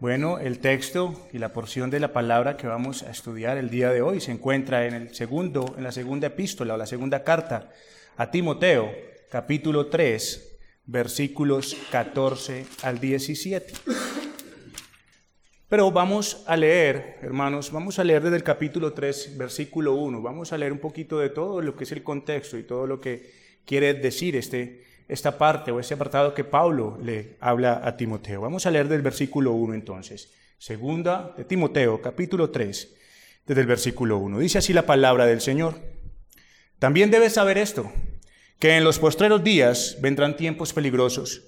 Bueno, el texto y la porción de la palabra que vamos a estudiar el día de hoy se encuentra en el segundo, en la segunda epístola o la segunda carta a Timoteo, capítulo 3, versículos 14 al 17. Pero vamos a leer, hermanos, vamos a leer desde el capítulo 3, versículo 1. Vamos a leer un poquito de todo lo que es el contexto y todo lo que quiere decir este esta parte o ese apartado que Pablo le habla a Timoteo. Vamos a leer del versículo 1 entonces. Segunda de Timoteo, capítulo 3, desde el versículo 1. Dice así la palabra del Señor. También debes saber esto, que en los postreros días vendrán tiempos peligrosos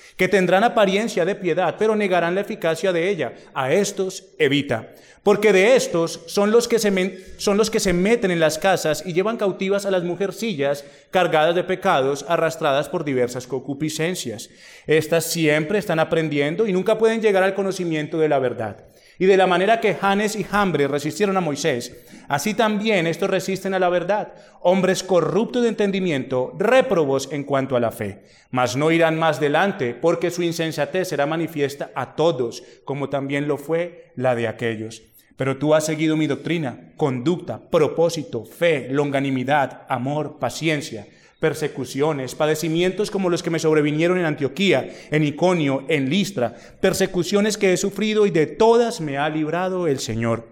que tendrán apariencia de piedad, pero negarán la eficacia de ella. A estos evita porque de estos son los, que se son los que se meten en las casas y llevan cautivas a las mujercillas cargadas de pecados, arrastradas por diversas concupiscencias. Estas siempre están aprendiendo y nunca pueden llegar al conocimiento de la verdad. Y de la manera que Janes y Hambre resistieron a Moisés, así también estos resisten a la verdad, hombres corruptos de entendimiento, réprobos en cuanto a la fe. Mas no irán más delante, porque su insensatez será manifiesta a todos, como también lo fue la de aquellos. Pero tú has seguido mi doctrina, conducta, propósito, fe, longanimidad, amor, paciencia, persecuciones, padecimientos como los que me sobrevinieron en Antioquía, en Iconio, en Listra, persecuciones que he sufrido y de todas me ha librado el Señor.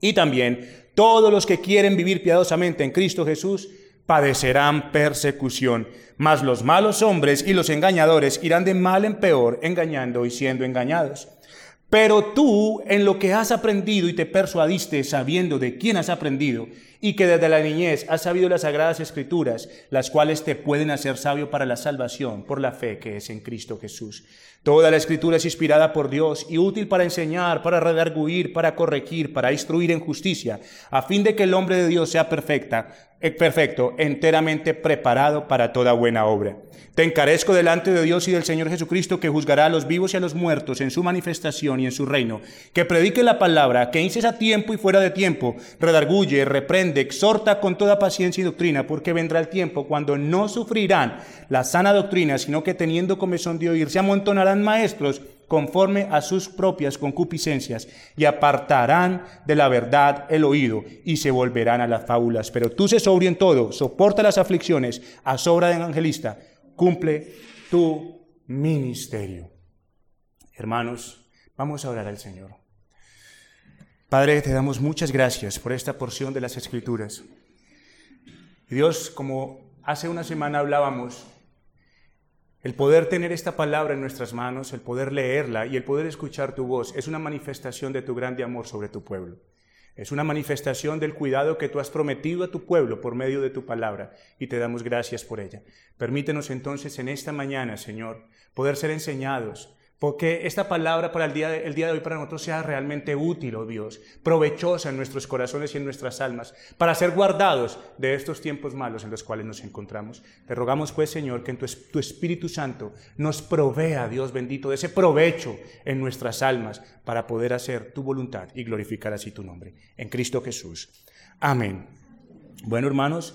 Y también todos los que quieren vivir piadosamente en Cristo Jesús padecerán persecución, mas los malos hombres y los engañadores irán de mal en peor, engañando y siendo engañados. Pero tú en lo que has aprendido y te persuadiste sabiendo de quién has aprendido y que desde la niñez has sabido las sagradas escrituras, las cuales te pueden hacer sabio para la salvación por la fe que es en Cristo Jesús. Toda la escritura es inspirada por Dios y útil para enseñar, para redarguir, para corregir, para instruir en justicia, a fin de que el hombre de Dios sea perfecta, eh, perfecto, enteramente preparado para toda buena obra. Te encarezco delante de Dios y del Señor Jesucristo, que juzgará a los vivos y a los muertos en su manifestación y en su reino, que predique la palabra, que inces a tiempo y fuera de tiempo, redarguye, reprende, exhorta con toda paciencia y doctrina, porque vendrá el tiempo cuando no sufrirán la sana doctrina, sino que teniendo comezón de oír, se amontonarán maestros conforme a sus propias concupiscencias, y apartarán de la verdad el oído, y se volverán a las fábulas. Pero tú se sobrio en todo, soporta las aflicciones, a sobra de evangelista, cumple tu ministerio. Hermanos, vamos a orar al Señor. Padre, te damos muchas gracias por esta porción de las Escrituras. Dios, como hace una semana hablábamos, el poder tener esta palabra en nuestras manos, el poder leerla y el poder escuchar tu voz es una manifestación de tu grande amor sobre tu pueblo. Es una manifestación del cuidado que tú has prometido a tu pueblo por medio de tu palabra y te damos gracias por ella. Permítenos entonces en esta mañana, Señor, poder ser enseñados, porque esta palabra para el día, de, día de hoy para nosotros sea realmente útil, oh Dios, provechosa en nuestros corazones y en nuestras almas, para ser guardados de estos tiempos malos en los cuales nos encontramos. Te rogamos pues, Señor, que en tu, tu Espíritu Santo nos provea, Dios bendito, de ese provecho en nuestras almas para poder hacer tu voluntad y glorificar así tu nombre. En Cristo Jesús. Amén. Bueno, hermanos,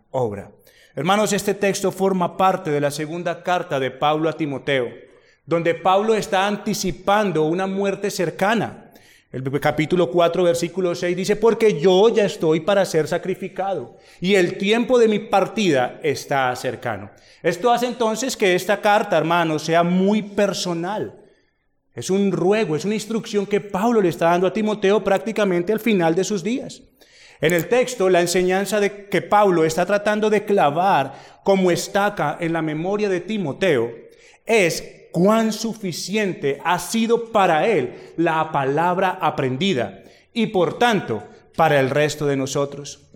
obra. Hermanos, este texto forma parte de la segunda carta de Pablo a Timoteo, donde Pablo está anticipando una muerte cercana. El capítulo 4, versículo 6 dice, porque yo ya estoy para ser sacrificado y el tiempo de mi partida está cercano. Esto hace entonces que esta carta, hermanos, sea muy personal. Es un ruego, es una instrucción que Pablo le está dando a Timoteo prácticamente al final de sus días. En el texto, la enseñanza de que Pablo está tratando de clavar como estaca en la memoria de Timoteo es cuán suficiente ha sido para él la palabra aprendida y por tanto para el resto de nosotros.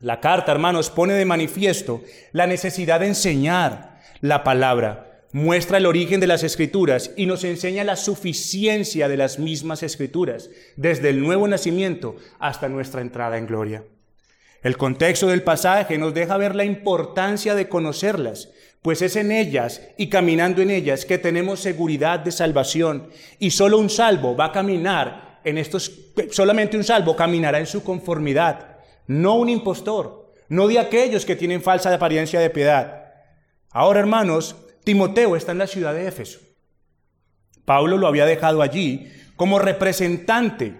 La carta, hermanos, pone de manifiesto la necesidad de enseñar la palabra, muestra el origen de las escrituras y nos enseña la suficiencia de las mismas escrituras, desde el nuevo nacimiento hasta nuestra entrada en gloria. El contexto del pasaje nos deja ver la importancia de conocerlas, pues es en ellas y caminando en ellas que tenemos seguridad de salvación y solo un salvo va a caminar en estos, solamente un salvo caminará en su conformidad, no un impostor, no de aquellos que tienen falsa apariencia de piedad. Ahora, hermanos, Timoteo está en la ciudad de Éfeso. Pablo lo había dejado allí como representante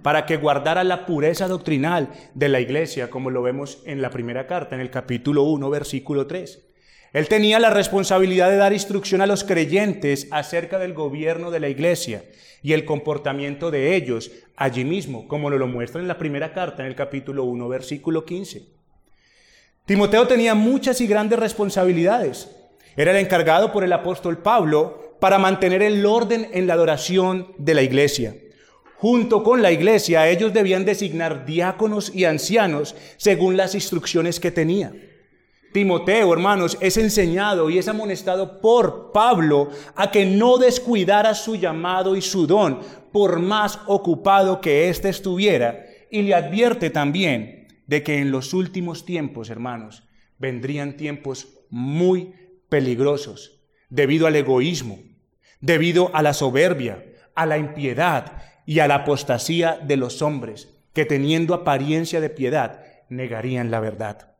para que guardara la pureza doctrinal de la iglesia, como lo vemos en la primera carta, en el capítulo 1, versículo 3. Él tenía la responsabilidad de dar instrucción a los creyentes acerca del gobierno de la iglesia y el comportamiento de ellos allí mismo, como lo muestra en la primera carta, en el capítulo 1, versículo 15. Timoteo tenía muchas y grandes responsabilidades. Era el encargado por el apóstol Pablo para mantener el orden en la adoración de la iglesia. Junto con la iglesia, ellos debían designar diáconos y ancianos según las instrucciones que tenía. Timoteo, hermanos, es enseñado y es amonestado por Pablo a que no descuidara su llamado y su don, por más ocupado que éste estuviera, y le advierte también de que en los últimos tiempos, hermanos, vendrían tiempos muy peligrosos debido al egoísmo, debido a la soberbia, a la impiedad y a la apostasía de los hombres, que teniendo apariencia de piedad, negarían la verdad.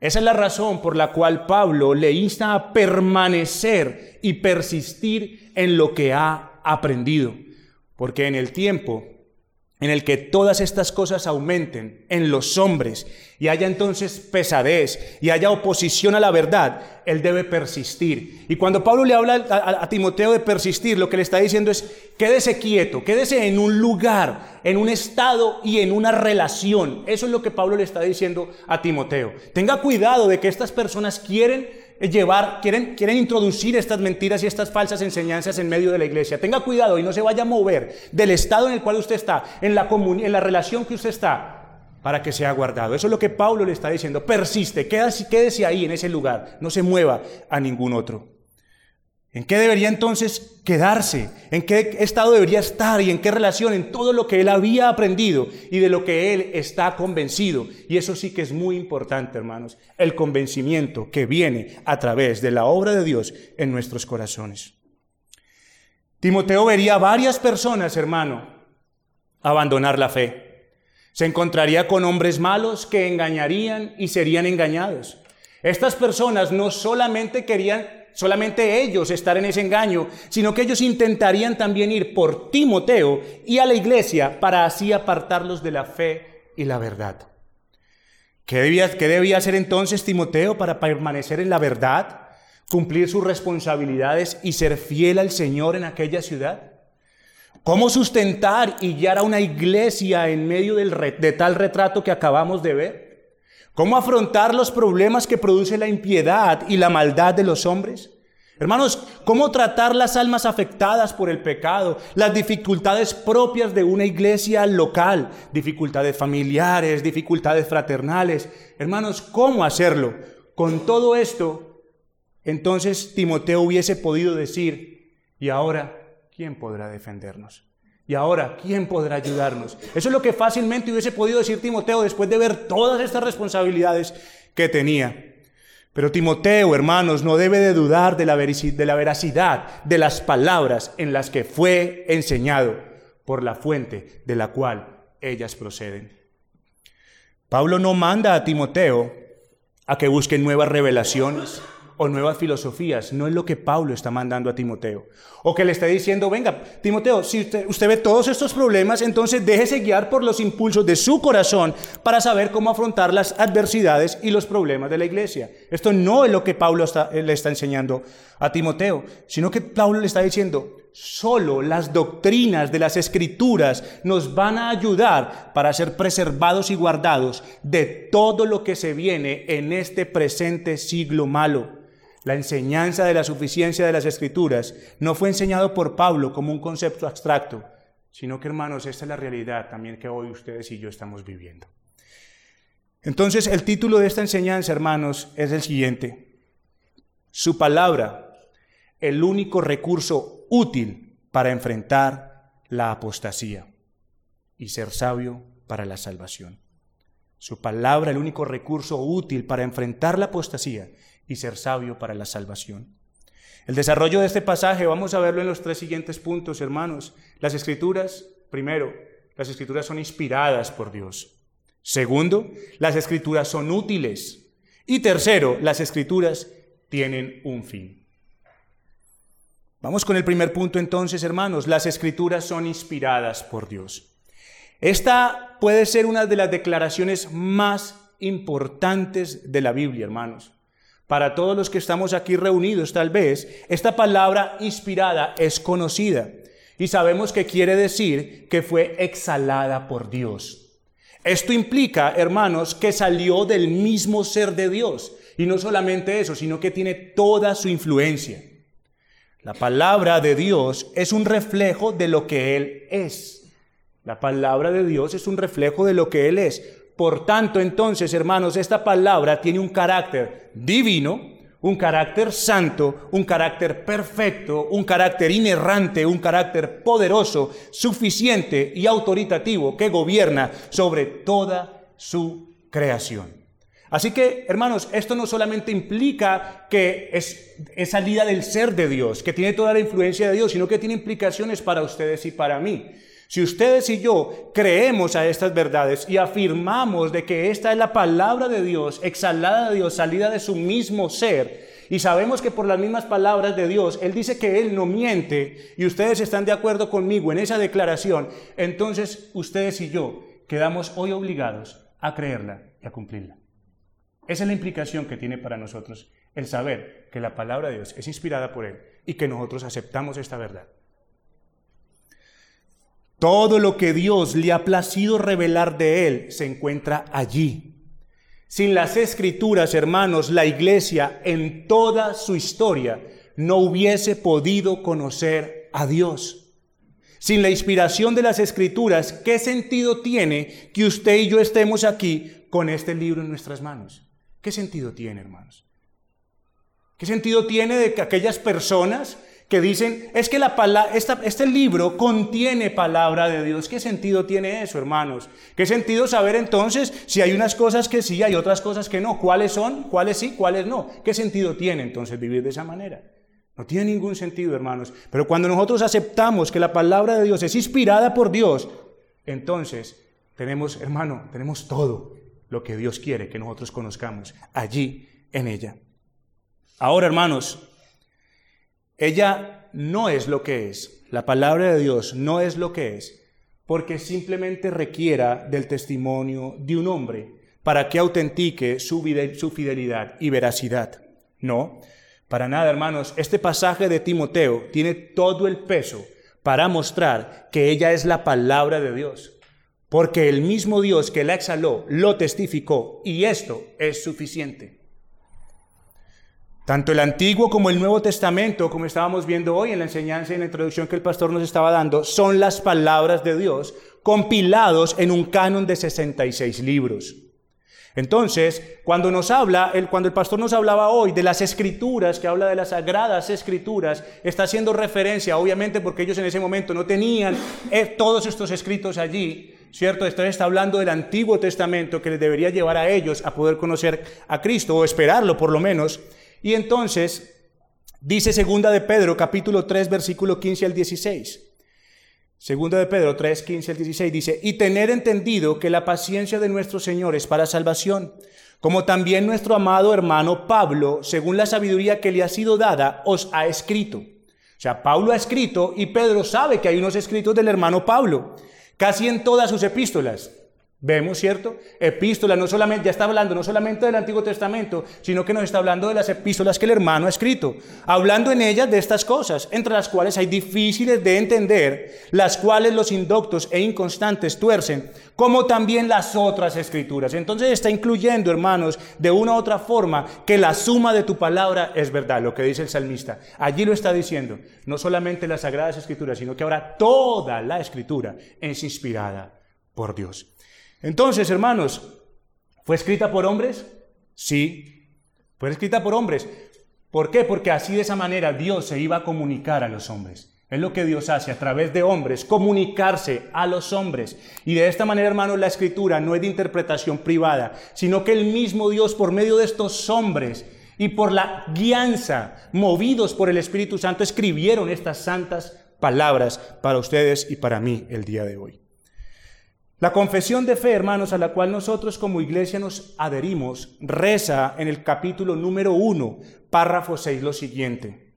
Esa es la razón por la cual Pablo le insta a permanecer y persistir en lo que ha aprendido, porque en el tiempo en el que todas estas cosas aumenten en los hombres y haya entonces pesadez y haya oposición a la verdad, él debe persistir. Y cuando Pablo le habla a, Timoteo de persistir, lo que le está diciendo es, quédese quieto, quédese en un lugar, en un estado y en una relación. Eso es lo que Pablo le está diciendo a Timoteo. Tenga cuidado de que estas personas quieren llevar, quieren, quieren introducir estas mentiras y estas falsas enseñanzas en medio de la iglesia. Tenga cuidado y no se vaya a mover del estado en el cual usted está, en la, en la relación que usted está, para que sea guardado. Eso es lo que Pablo le está diciendo. Persiste, quédese, quédese ahí en ese lugar, no se mueva a ningún otro. ¿En qué debería entonces quedarse? ¿En qué estado debería estar y en qué relación? En todo lo que él había aprendido y de lo que él está convencido. Y eso sí que es muy importante, hermanos, el convencimiento que viene a través de la obra de Dios en nuestros corazones. Timoteo vería varias personas, hermano, abandonar la fe. Se encontraría con hombres malos que engañarían y serían engañados. Estas personas no solamente querían solamente ellos estar en ese engaño, sino que ellos intentarían también ir por Timoteo y a la iglesia para así apartarlos de la fe y la verdad. ¿Qué debía, qué debía hacer entonces Timoteo para permanecer en la verdad, cumplir sus responsabilidades y ser fiel al Señor en aquella ciudad? ¿Cómo sustentar y guiar a una iglesia en medio del, de tal retrato que acabamos de ver? ¿Cómo afrontar los problemas que produce la impiedad y la maldad de los hombres? Hermanos, ¿cómo tratar las almas afectadas por el pecado, las dificultades propias de una iglesia local, dificultades familiares, dificultades fraternales? Hermanos, ¿cómo hacerlo? Con todo esto, entonces Timoteo hubiese podido decir, ¿y ahora quién podrá defendernos? Y ahora, ¿quién podrá ayudarnos? Eso es lo que fácilmente hubiese podido decir Timoteo después de ver todas estas responsabilidades que tenía. Pero Timoteo, hermanos, no debe de dudar de la, veracidad de las palabras en las que fue enseñado por la fuente de la cual ellas proceden. Pablo no manda a Timoteo a que busque nuevas revelaciones o nuevas filosofías. No es lo que Pablo está mandando a Timoteo. O que le esté diciendo, venga, Timoteo, si usted, ve todos estos problemas, entonces déjese guiar por los impulsos de su corazón para saber cómo afrontar las adversidades y los problemas de la iglesia. Esto no es lo que Pablo le está enseñando a Timoteo, sino que Pablo le está diciendo, solo las doctrinas de las escrituras nos van a ayudar para ser preservados y guardados de todo lo que se viene en este presente siglo malo. La enseñanza de la suficiencia de las escrituras, no fue enseñado por Pablo como un concepto abstracto, sino que hermanos, esta es la realidad también que hoy ustedes y yo estamos viviendo. Entonces, el título de esta enseñanza, hermanos, es el siguiente. Su palabra, el único recurso útil para enfrentar la apostasía y ser sabio para la salvación. Su palabra, el único recurso útil para enfrentar la apostasía y ser sabio para la salvación. El desarrollo de este pasaje vamos a verlo en los tres siguientes puntos, hermanos. Las escrituras, primero, las escrituras son inspiradas por Dios. Segundo, las escrituras son útiles. Y tercero, las escrituras tienen un fin. Vamos con el primer punto entonces, hermanos. Las escrituras son inspiradas por Dios. Esta puede ser una de las declaraciones más importantes de la Biblia, hermanos. Para todos los que estamos aquí reunidos, tal vez, esta palabra inspirada es conocida y sabemos que quiere decir que fue exhalada por Dios. Esto implica, hermanos, que salió del mismo ser de Dios. Y no solamente eso, sino que tiene toda su influencia. La palabra de Dios es un reflejo de lo que Él es. La palabra de Dios es un reflejo de lo que Él es. Por tanto, entonces, hermanos, esta palabra tiene un carácter divino, un carácter santo, un carácter perfecto, un carácter inerrante, un carácter poderoso, suficiente y autoritativo que gobierna sobre toda su creación. Así que, hermanos, esto no solamente implica que es, salida del ser de Dios, que tiene toda la influencia de Dios, sino que tiene implicaciones para ustedes y para mí. Si ustedes y yo creemos a estas verdades y afirmamos de que esta es la palabra de Dios, exhalada de Dios, salida de su mismo ser, y sabemos que por las mismas palabras de Dios, Él dice que Él no miente, y ustedes están de acuerdo conmigo en esa declaración, entonces ustedes y yo quedamos hoy obligados a creerla y a cumplirla. Esa es la implicación que tiene para nosotros el saber que la palabra de Dios es inspirada por Él y que nosotros aceptamos esta verdad. Todo lo que Dios le ha placido revelar de Él se encuentra allí. Sin las escrituras, hermanos, la iglesia en toda su historia no hubiese podido conocer a Dios. Sin la inspiración de las escrituras, ¿qué sentido tiene que usted y yo estemos aquí con este libro en nuestras manos? ¿Qué sentido tiene, hermanos? ¿Qué sentido tiene de que aquellas personas que dicen, es que la este libro contiene palabra de Dios. ¿Qué sentido tiene eso, hermanos? ¿Qué sentido saber entonces si hay unas cosas que sí, hay otras cosas que no? ¿Cuáles son? ¿Cuáles sí? ¿Cuáles no? ¿Qué sentido tiene entonces vivir de esa manera? No tiene ningún sentido, hermanos. Pero cuando nosotros aceptamos que la palabra de Dios es inspirada por Dios, entonces tenemos, hermano, tenemos todo lo que Dios quiere que nosotros conozcamos allí en ella. Ahora, hermanos, ella no es lo que es. La palabra de Dios no es lo que es, porque simplemente requiera del testimonio de un hombre para que autentique su, fidelidad y veracidad. No, para nada, hermanos. Este pasaje de Timoteo tiene todo el peso para mostrar que ella es la palabra de Dios, porque el mismo Dios que la exhaló lo testificó y esto es suficiente. Tanto el Antiguo como el Nuevo Testamento, como estábamos viendo hoy en la enseñanza y en la introducción que el pastor nos estaba dando, son las palabras de Dios compilados en un canon de 66 libros. Entonces, cuando nos habla, el, cuando el pastor nos hablaba hoy de las escrituras, que habla de las sagradas escrituras, está haciendo referencia, obviamente, porque ellos en ese momento no tenían eh, todos estos escritos allí, ¿cierto? Esto está hablando del Antiguo Testamento que les debería llevar a ellos a poder conocer a Cristo, o esperarlo por lo menos. Y entonces dice segunda de Pedro capítulo 3 versículo 15 al 16. Segunda de Pedro 3, 15 al 16 dice, y tener entendido que la paciencia de nuestro Señor es para salvación, como también nuestro amado hermano Pablo, según la sabiduría que le ha sido dada, os ha escrito. O sea, Pablo ha escrito y Pedro sabe que hay unos escritos del hermano Pablo, casi en todas sus epístolas. Vemos, ¿cierto? Epístola, no solamente, ya está hablando no solamente del Antiguo Testamento, sino que nos está hablando de las epístolas que el hermano ha escrito, hablando en ellas de estas cosas, entre las cuales hay difíciles de entender, las cuales los indoctos e inconstantes tuercen, como también las otras escrituras. Entonces está incluyendo, hermanos, de una u otra forma, que la suma de tu palabra es verdad, lo que dice el salmista. Allí lo está diciendo, no solamente las sagradas escrituras, sino que ahora toda la escritura es inspirada por Dios. Entonces, hermanos, ¿fue escrita por hombres? Sí, fue escrita por hombres. ¿Por qué? Porque así de esa manera Dios se iba a comunicar a los hombres. Es lo que Dios hace a través de hombres, comunicarse a los hombres. Y de esta manera, hermanos, la escritura no es de interpretación privada, sino que el mismo Dios, por medio de estos hombres y por la guianza, movidos por el Espíritu Santo, escribieron estas santas palabras para ustedes y para mí el día de hoy. La confesión de fe, hermanos, a la cual nosotros como iglesia nos adherimos, reza en el capítulo número 1, párrafo 6, lo siguiente.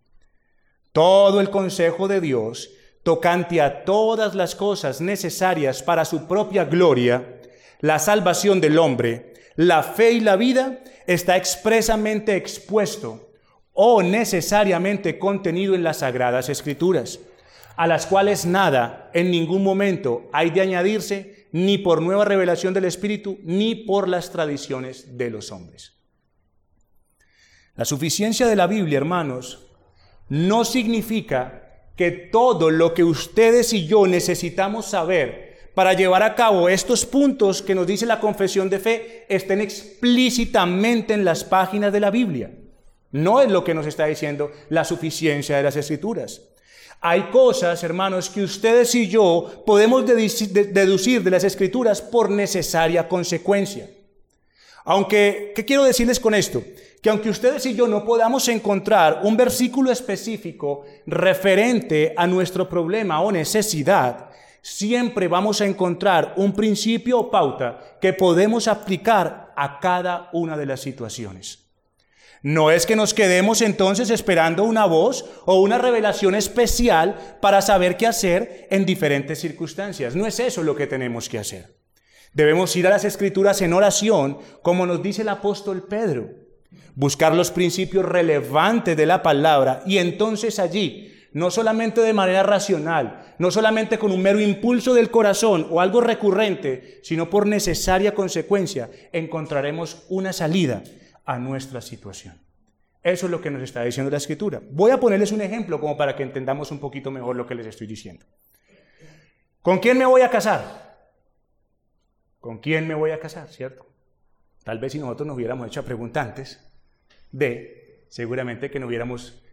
Todo el consejo de Dios, tocante a todas las cosas necesarias para su propia gloria, la salvación del hombre, la fe y la vida, está expresamente expuesto o necesariamente contenido en las sagradas escrituras, a las cuales nada en ningún momento hay de añadirse ni por nueva revelación del Espíritu, ni por las tradiciones de los hombres. La suficiencia de la Biblia, hermanos, no significa que todo lo que ustedes y yo necesitamos saber para llevar a cabo estos puntos que nos dice la confesión de fe estén explícitamente en las páginas de la Biblia. No es lo que nos está diciendo la suficiencia de las escrituras. Hay cosas, hermanos, que ustedes y yo podemos deducir de las escrituras por necesaria consecuencia. Aunque, ¿qué quiero decirles con esto? Que aunque ustedes y yo no podamos encontrar un versículo específico referente a nuestro problema o necesidad, siempre vamos a encontrar un principio o pauta que podemos aplicar a cada una de las situaciones. No es que nos quedemos entonces esperando una voz o una revelación especial para saber qué hacer en diferentes circunstancias. No es eso lo que tenemos que hacer. Debemos ir a las escrituras en oración, como nos dice el apóstol Pedro. Buscar los principios relevantes de la palabra y entonces allí, no solamente de manera racional, no solamente con un mero impulso del corazón o algo recurrente, sino por necesaria consecuencia, encontraremos una salida a nuestra situación. Eso es lo que nos está diciendo la escritura. Voy a ponerles un ejemplo como para que entendamos un poquito mejor lo que les estoy diciendo. ¿Con quién me voy a casar? ¿Con quién me voy a casar? ¿Cierto? Tal vez si nosotros nos hubiéramos hecho preguntantes de, seguramente que nos hubiéramos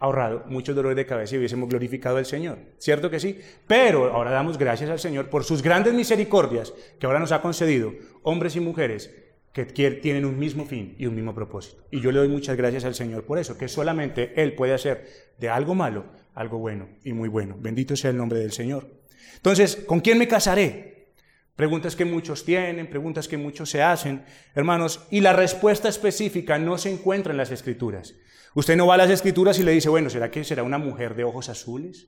ahorrado muchos dolores de cabeza y hubiésemos glorificado al Señor. ¿Cierto que sí? Pero ahora damos gracias al Señor por sus grandes misericordias que ahora nos ha concedido, hombres y mujeres, que tienen un mismo fin y un mismo propósito. Y yo le doy muchas gracias al Señor por eso, que solamente Él puede hacer de algo malo algo bueno y muy bueno. Bendito sea el nombre del Señor. Entonces, ¿con quién me casaré? Preguntas que muchos tienen, preguntas que muchos se hacen, hermanos, y la respuesta específica no se encuentra en las escrituras. Usted no va a las escrituras y le dice, bueno, ¿será que será una mujer de ojos azules?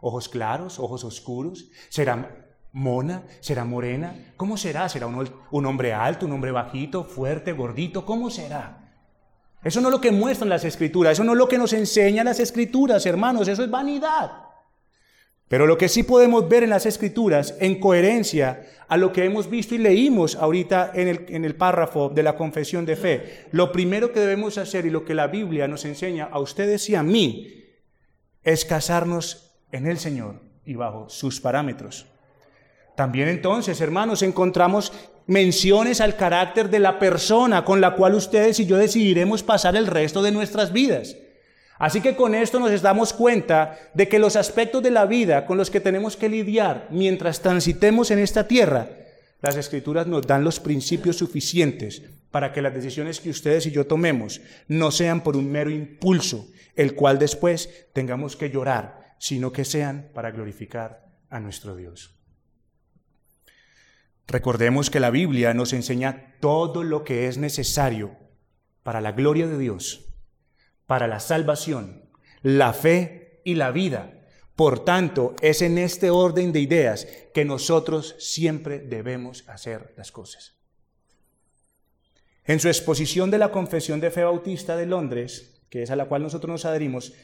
¿Ojos claros? ¿Ojos oscuros? ¿Será mona? ¿Será morena? ¿Cómo será? ¿Será un, hombre alto, un hombre bajito, fuerte, gordito? ¿Cómo será? Eso no es lo que muestran las escrituras, eso no es lo que nos enseñan las escrituras, hermanos, eso es vanidad. Pero lo que sí podemos ver en las escrituras, en coherencia a lo que hemos visto y leímos ahorita en el, en el párrafo de la confesión de fe, lo primero que debemos hacer y lo que la Biblia nos enseña a ustedes y a mí es casarnos en el Señor y bajo sus parámetros. También entonces, hermanos, encontramos menciones al carácter de la persona con la cual ustedes y yo decidiremos pasar el resto de nuestras vidas. Así que con esto nos damos cuenta de que los aspectos de la vida con los que tenemos que lidiar mientras transitemos en esta tierra, las escrituras nos dan los principios suficientes para que las decisiones que ustedes y yo tomemos no sean por un mero impulso, el cual después tengamos que llorar, sino que sean para glorificar a nuestro Dios. Recordemos que la Biblia nos enseña todo lo que es necesario para la gloria de Dios, para la salvación, la fe y la vida, Por tanto, es en este orden de ideas que nosotros siempre debemos hacer las cosas. En su exposición de la Confesión de Fe Bautista de Londres, que es a la cual nosotros nos adherimos,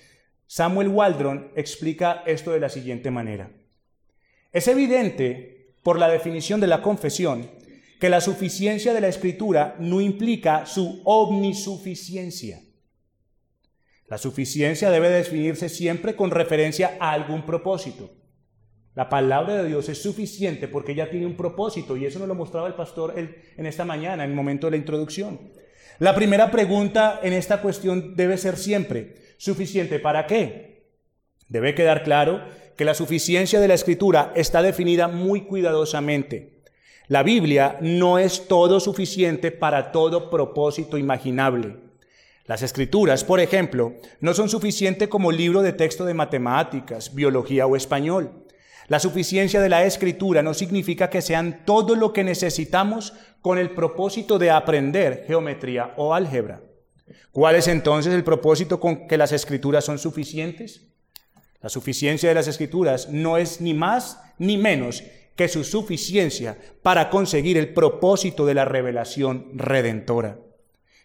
Samuel Waldron explica esto de la siguiente manera. Es evidente, por la definición de la confesión, que la suficiencia de la escritura no implica su omnisuficiencia. La suficiencia debe definirse siempre con referencia a algún propósito. La palabra de Dios es suficiente porque ya tiene un propósito y eso nos lo mostraba el pastor en esta mañana, en el momento de la introducción. La primera pregunta en esta cuestión debe ser siempre, ¿suficiente para qué? Debe quedar claro que la suficiencia de la escritura está definida muy cuidadosamente. La Biblia no es todo suficiente para todo propósito imaginable. Las escrituras, por ejemplo, no son suficientes como libro de texto de matemáticas, biología o español. La suficiencia de la escritura no significa que sean todo lo que necesitamos con el propósito de aprender geometría o álgebra. ¿Cuál es entonces el propósito con que las escrituras son suficientes? La suficiencia de las escrituras no es ni más ni menos que su suficiencia para conseguir el propósito de la revelación redentora.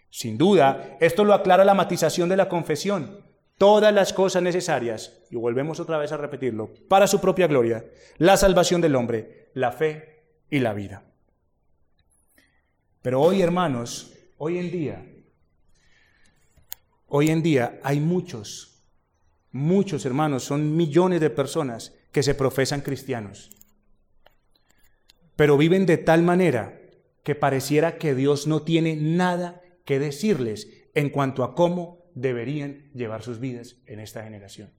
Sin duda, esto lo aclara la matización de la confesión todas las cosas necesarias, y volvemos otra vez a repetirlo, para su propia gloria, la salvación del hombre, la fe y la vida. Pero hoy, hermanos, hoy en día, hoy en día hay muchos, muchos hermanos, son millones de personas que se profesan cristianos, pero viven de tal manera que pareciera que Dios no tiene nada que decirles en cuanto a cómo deberían llevar sus vidas en esta generación.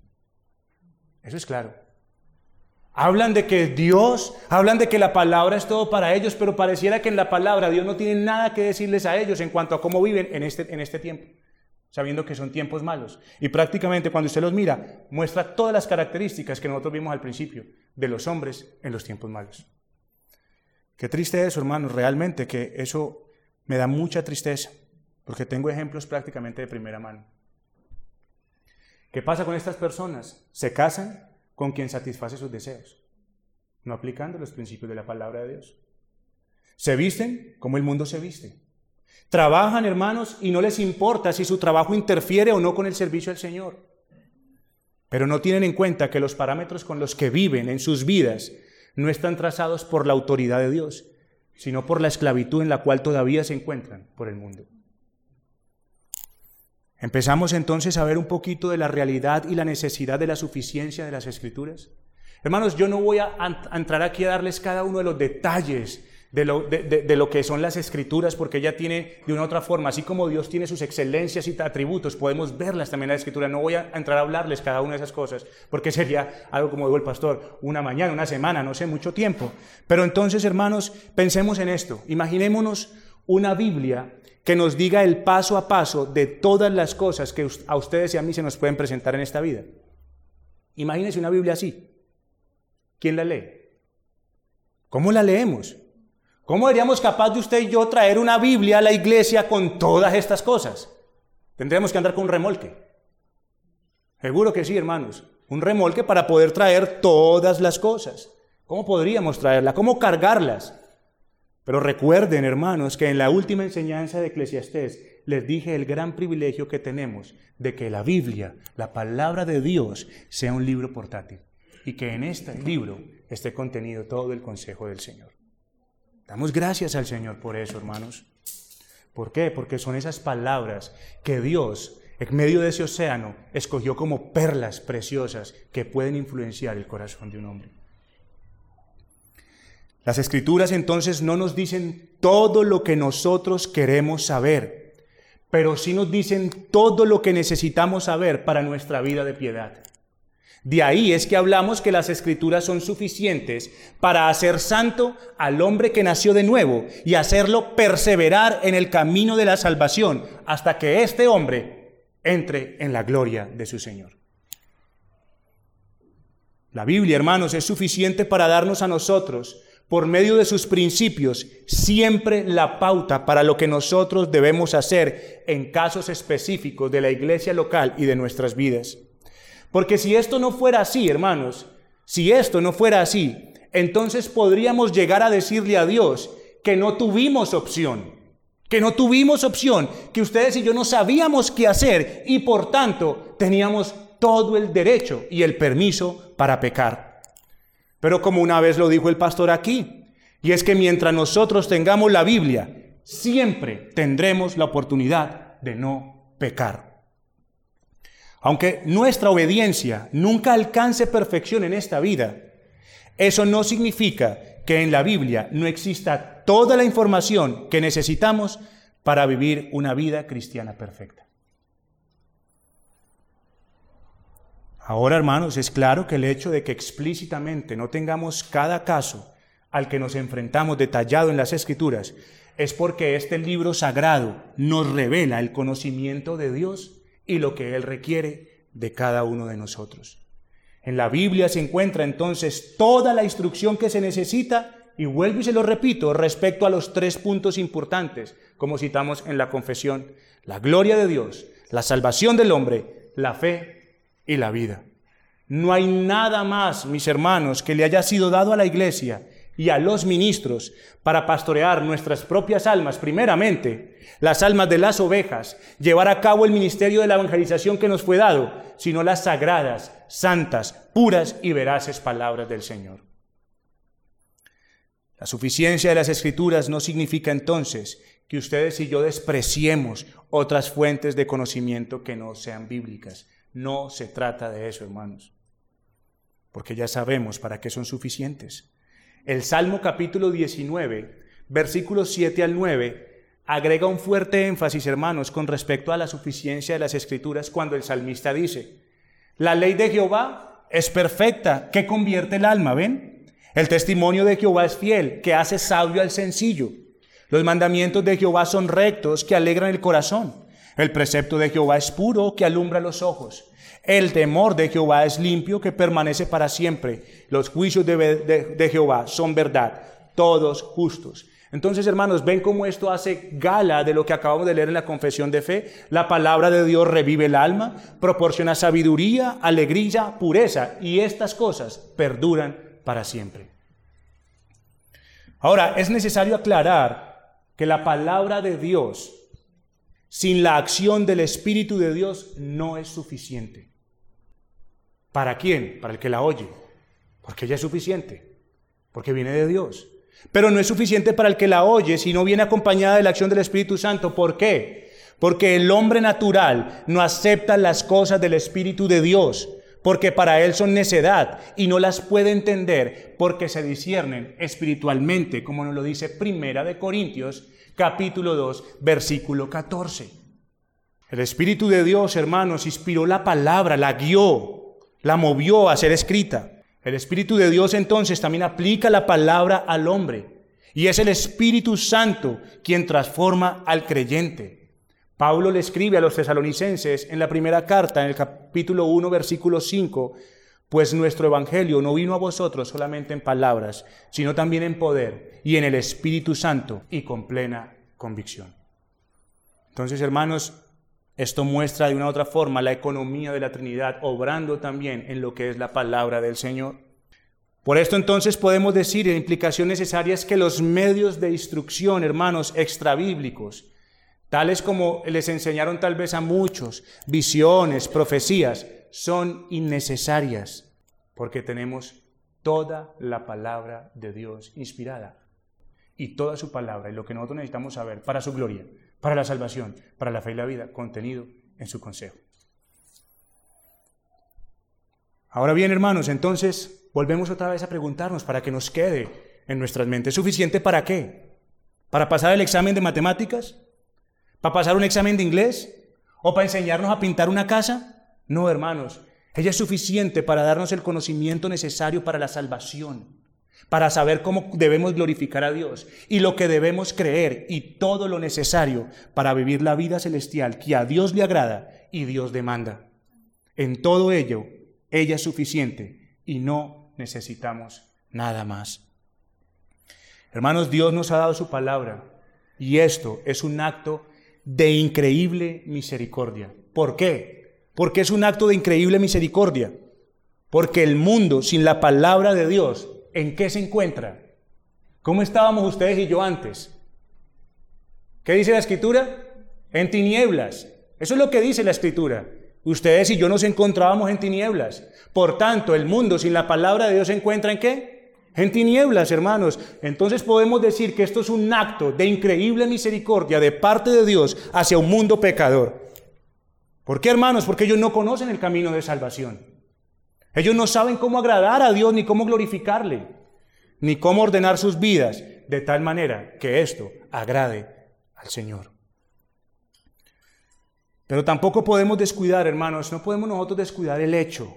Eso es claro. Hablan de que Dios, hablan de que la palabra es todo para ellos, pero pareciera que en la palabra Dios no tiene nada que decirles a ellos en cuanto a cómo viven en este, en este tiempo, sabiendo que son tiempos malos. Y prácticamente cuando usted los mira, muestra todas las características que nosotros vimos al principio de los hombres en los tiempos malos. Qué triste eso, hermanos, realmente que eso me da mucha tristeza. Porque tengo ejemplos prácticamente de primera mano. ¿Qué pasa con estas personas? Se casan con quien satisface sus deseos, no aplicando los principios de la palabra de Dios. Se visten como el mundo se viste. Trabajan, hermanos, y no les importa si su trabajo interfiere o no con el servicio al Señor. Pero no tienen en cuenta que los parámetros con los que viven en sus vidas no están trazados por la autoridad de Dios, sino por la esclavitud en la cual todavía se encuentran por el mundo. Empezamos entonces a ver un poquito de la realidad y la necesidad de la suficiencia de las escrituras. Hermanos, yo no voy a, entrar aquí a darles cada uno de los detalles de lo, de, lo, que son las escrituras, porque ella tiene de una otra forma, así como Dios tiene sus excelencias y atributos, podemos verlas también en la escritura. No voy a entrar a hablarles cada una de esas cosas, porque sería algo como dijo el pastor, una mañana, una semana, no sé, mucho tiempo. Pero entonces, hermanos, pensemos en esto. Imaginémonos una Biblia que nos diga el paso a paso de todas las cosas que a ustedes y a mí se nos pueden presentar en esta vida. Imagínense una Biblia así. ¿Quién la lee? ¿Cómo la leemos? ¿Cómo seríamos capaz de usted y yo traer una Biblia a la iglesia con todas estas cosas? Tendríamos que andar con un remolque. Seguro que sí, hermanos. Un remolque para poder traer todas las cosas. ¿Cómo podríamos traerla? ¿Cómo cargarlas? Pero recuerden, hermanos, que en la última enseñanza de Eclesiastés les dije el gran privilegio que tenemos de que la Biblia, la palabra de Dios, sea un libro portátil y que en este libro esté contenido todo el consejo del Señor. Damos gracias al Señor por eso, hermanos. ¿Por qué? Porque son esas palabras que Dios, en medio de ese océano, escogió como perlas preciosas que pueden influenciar el corazón de un hombre. Las escrituras entonces no nos dicen todo lo que nosotros queremos saber, pero sí nos dicen todo lo que necesitamos saber para nuestra vida de piedad. De ahí es que hablamos que las escrituras son suficientes para hacer santo al hombre que nació de nuevo y hacerlo perseverar en el camino de la salvación hasta que este hombre entre en la gloria de su Señor. La Biblia, hermanos, es suficiente para darnos a nosotros por medio de sus principios, siempre la pauta para lo que nosotros debemos hacer en casos específicos de la iglesia local y de nuestras vidas. Porque si esto no fuera así, hermanos, si esto no fuera así, entonces podríamos llegar a decirle a Dios que no tuvimos opción, que no tuvimos opción, que ustedes y yo no sabíamos qué hacer y por tanto teníamos todo el derecho y el permiso para pecar. Pero como una vez lo dijo el pastor aquí, y es que mientras nosotros tengamos la Biblia, siempre tendremos la oportunidad de no pecar. Aunque nuestra obediencia nunca alcance perfección en esta vida, eso no significa que en la Biblia no exista toda la información que necesitamos para vivir una vida cristiana perfecta. Ahora, hermanos, es claro que el hecho de que explícitamente no tengamos cada caso al que nos enfrentamos detallado en las Escrituras es porque este libro sagrado nos revela el conocimiento de Dios y lo que Él requiere de cada uno de nosotros. En la Biblia se encuentra entonces toda la instrucción que se necesita y vuelvo y se lo repito respecto a los tres puntos importantes, como citamos en la confesión, la gloria de Dios, la salvación del hombre, la fe y la vida. No hay nada más, mis hermanos, que le haya sido dado a la iglesia y a los ministros para pastorear nuestras propias almas, primeramente, las almas de las ovejas, llevar a cabo el ministerio de la evangelización que nos fue dado, sino las sagradas, santas, puras y veraces palabras del Señor. La suficiencia de las escrituras no significa entonces que ustedes y yo despreciemos otras fuentes de conocimiento que no sean bíblicas. No se trata de eso, hermanos, porque ya sabemos para qué son suficientes. El Salmo capítulo 19, versículos 7 al 9, agrega un fuerte énfasis, hermanos, con respecto a la suficiencia de las escrituras cuando el salmista dice, la ley de Jehová es perfecta, que convierte el alma, ¿ven? El testimonio de Jehová es fiel, que hace sabio al sencillo. Los mandamientos de Jehová son rectos, que alegran el corazón. El precepto de Jehová es puro, que alumbra los ojos. El temor de Jehová es limpio, que permanece para siempre. Los juicios de, Jehová son verdad, todos justos. Entonces, hermanos, ven cómo esto hace gala de lo que acabamos de leer en la confesión de fe. La palabra de Dios revive el alma, proporciona sabiduría, alegría, pureza, y estas cosas perduran para siempre. Ahora, es necesario aclarar que la palabra de Dios, sin la acción del Espíritu de Dios, no es suficiente. ¿Para quién? Para el que la oye. Porque ella es suficiente. Porque viene de Dios. Pero no es suficiente para el que la oye si no viene acompañada de la acción del Espíritu Santo. ¿Por qué? Porque el hombre natural no acepta las cosas del Espíritu de Dios, porque para él son necedad y no las puede entender porque se disciernen espiritualmente, como nos lo dice Primera de Corintios, capítulo 2, versículo 14. El Espíritu de Dios, hermanos, inspiró la palabra, la guió, la movió a ser escrita. El Espíritu de Dios entonces también aplica la palabra al hombre. Y es el Espíritu Santo quien transforma al creyente. Pablo le escribe a los tesalonicenses en la primera carta, en el capítulo 1, versículo 5, pues nuestro Evangelio no vino a vosotros solamente en palabras, sino también en poder y en el Espíritu Santo y con plena convicción. Entonces, hermanos, esto muestra de una u otra forma la economía de la Trinidad, obrando también en lo que es la palabra del Señor. Por esto entonces podemos decir, la implicación necesaria es que los medios de instrucción, hermanos, extrabíblicos, tales como les enseñaron tal vez a muchos, visiones, profecías, son innecesarias, porque tenemos toda la palabra de Dios inspirada y toda su palabra y lo que nosotros necesitamos saber para su gloria para la salvación, para la fe y la vida, contenido en su consejo. Ahora bien, hermanos, entonces volvemos otra vez a preguntarnos para que nos quede en nuestras mentes. ¿Suficiente para qué? ¿Para pasar el examen de matemáticas? ¿Para pasar un examen de inglés? ¿O para enseñarnos a pintar una casa? No, hermanos. Ella es suficiente para darnos el conocimiento necesario para la salvación para saber cómo debemos glorificar a Dios y lo que debemos creer y todo lo necesario para vivir la vida celestial que a Dios le agrada y Dios demanda. En todo ello, ella es suficiente y no necesitamos nada más. Hermanos, Dios nos ha dado su palabra y esto es un acto de increíble misericordia. ¿Por qué? porque es un acto de increíble misericordia. Porque el mundo sin la palabra de Dios, ¿en qué se encuentra? ¿Cómo estábamos ustedes y yo antes? ¿Qué dice la escritura? En tinieblas. Eso es lo que dice la escritura. Ustedes y yo nos encontrábamos en tinieblas. Por tanto, el mundo sin la palabra de Dios se encuentra en qué? En tinieblas, hermanos. Entonces podemos decir que esto es un acto de increíble misericordia de parte de Dios hacia un mundo pecador. ¿Por qué, hermanos? Porque ellos no conocen el camino de salvación. Ellos no saben cómo agradar a Dios, ni cómo glorificarle, ni cómo ordenar sus vidas de tal manera que esto agrade al Señor. Pero tampoco podemos descuidar, hermanos, no podemos nosotros descuidar el hecho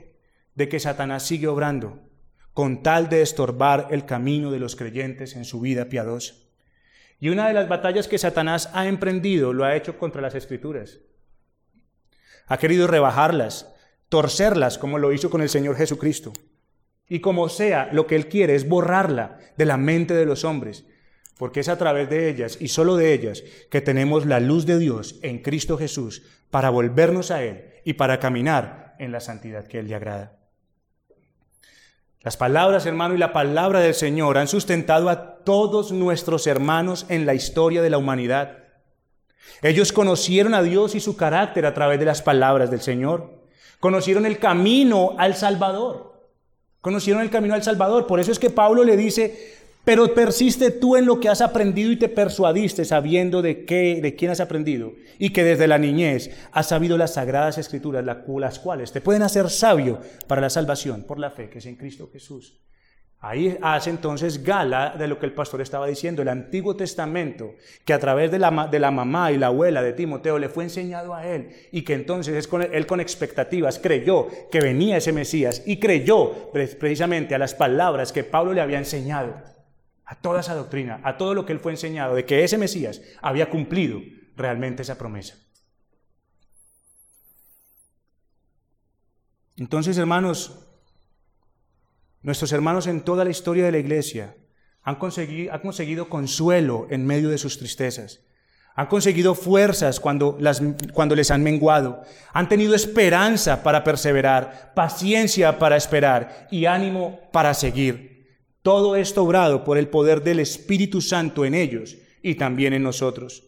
de que Satanás sigue obrando con tal de estorbar el camino de los creyentes en su vida piadosa. Y una de las batallas que Satanás ha emprendido lo ha hecho contra las escrituras. Ha querido rebajarlas, torcerlas como lo hizo con el Señor Jesucristo. Y como sea, lo que Él quiere es borrarla de la mente de los hombres, porque es a través de ellas y solo de ellas que tenemos la luz de Dios en Cristo Jesús para volvernos a Él y para caminar en la santidad que Él le agrada. Las palabras, hermano, y la palabra del Señor han sustentado a todos nuestros hermanos en la historia de la humanidad. Ellos conocieron a Dios y su carácter a través de las palabras del Señor. Conocieron el camino al Salvador. Conocieron el camino al Salvador. Por eso es que Pablo le dice, pero persiste tú en lo que has aprendido y te persuadiste sabiendo de qué, de quién has aprendido y que desde la niñez has sabido las sagradas escrituras, las cuales te pueden hacer sabio para la salvación por la fe que es en Cristo Jesús. Ahí hace entonces gala de lo que el pastor estaba diciendo, el Antiguo Testamento, que a través de la, de la mamá y la abuela de Timoteo le fue enseñado a él y que entonces es él con expectativas creyó que venía ese Mesías y creyó precisamente a las palabras que Pablo le había enseñado a toda esa doctrina, a todo lo que él fue enseñado, de que ese Mesías había cumplido realmente esa promesa. Entonces, hermanos, nuestros hermanos en toda la historia de la iglesia han conseguido, consuelo en medio de sus tristezas. Han conseguido fuerzas cuando, las, cuando les han menguado. Han tenido esperanza para perseverar, paciencia para esperar y ánimo para seguir. Todo esto obrado por el poder del Espíritu Santo en ellos y también en nosotros.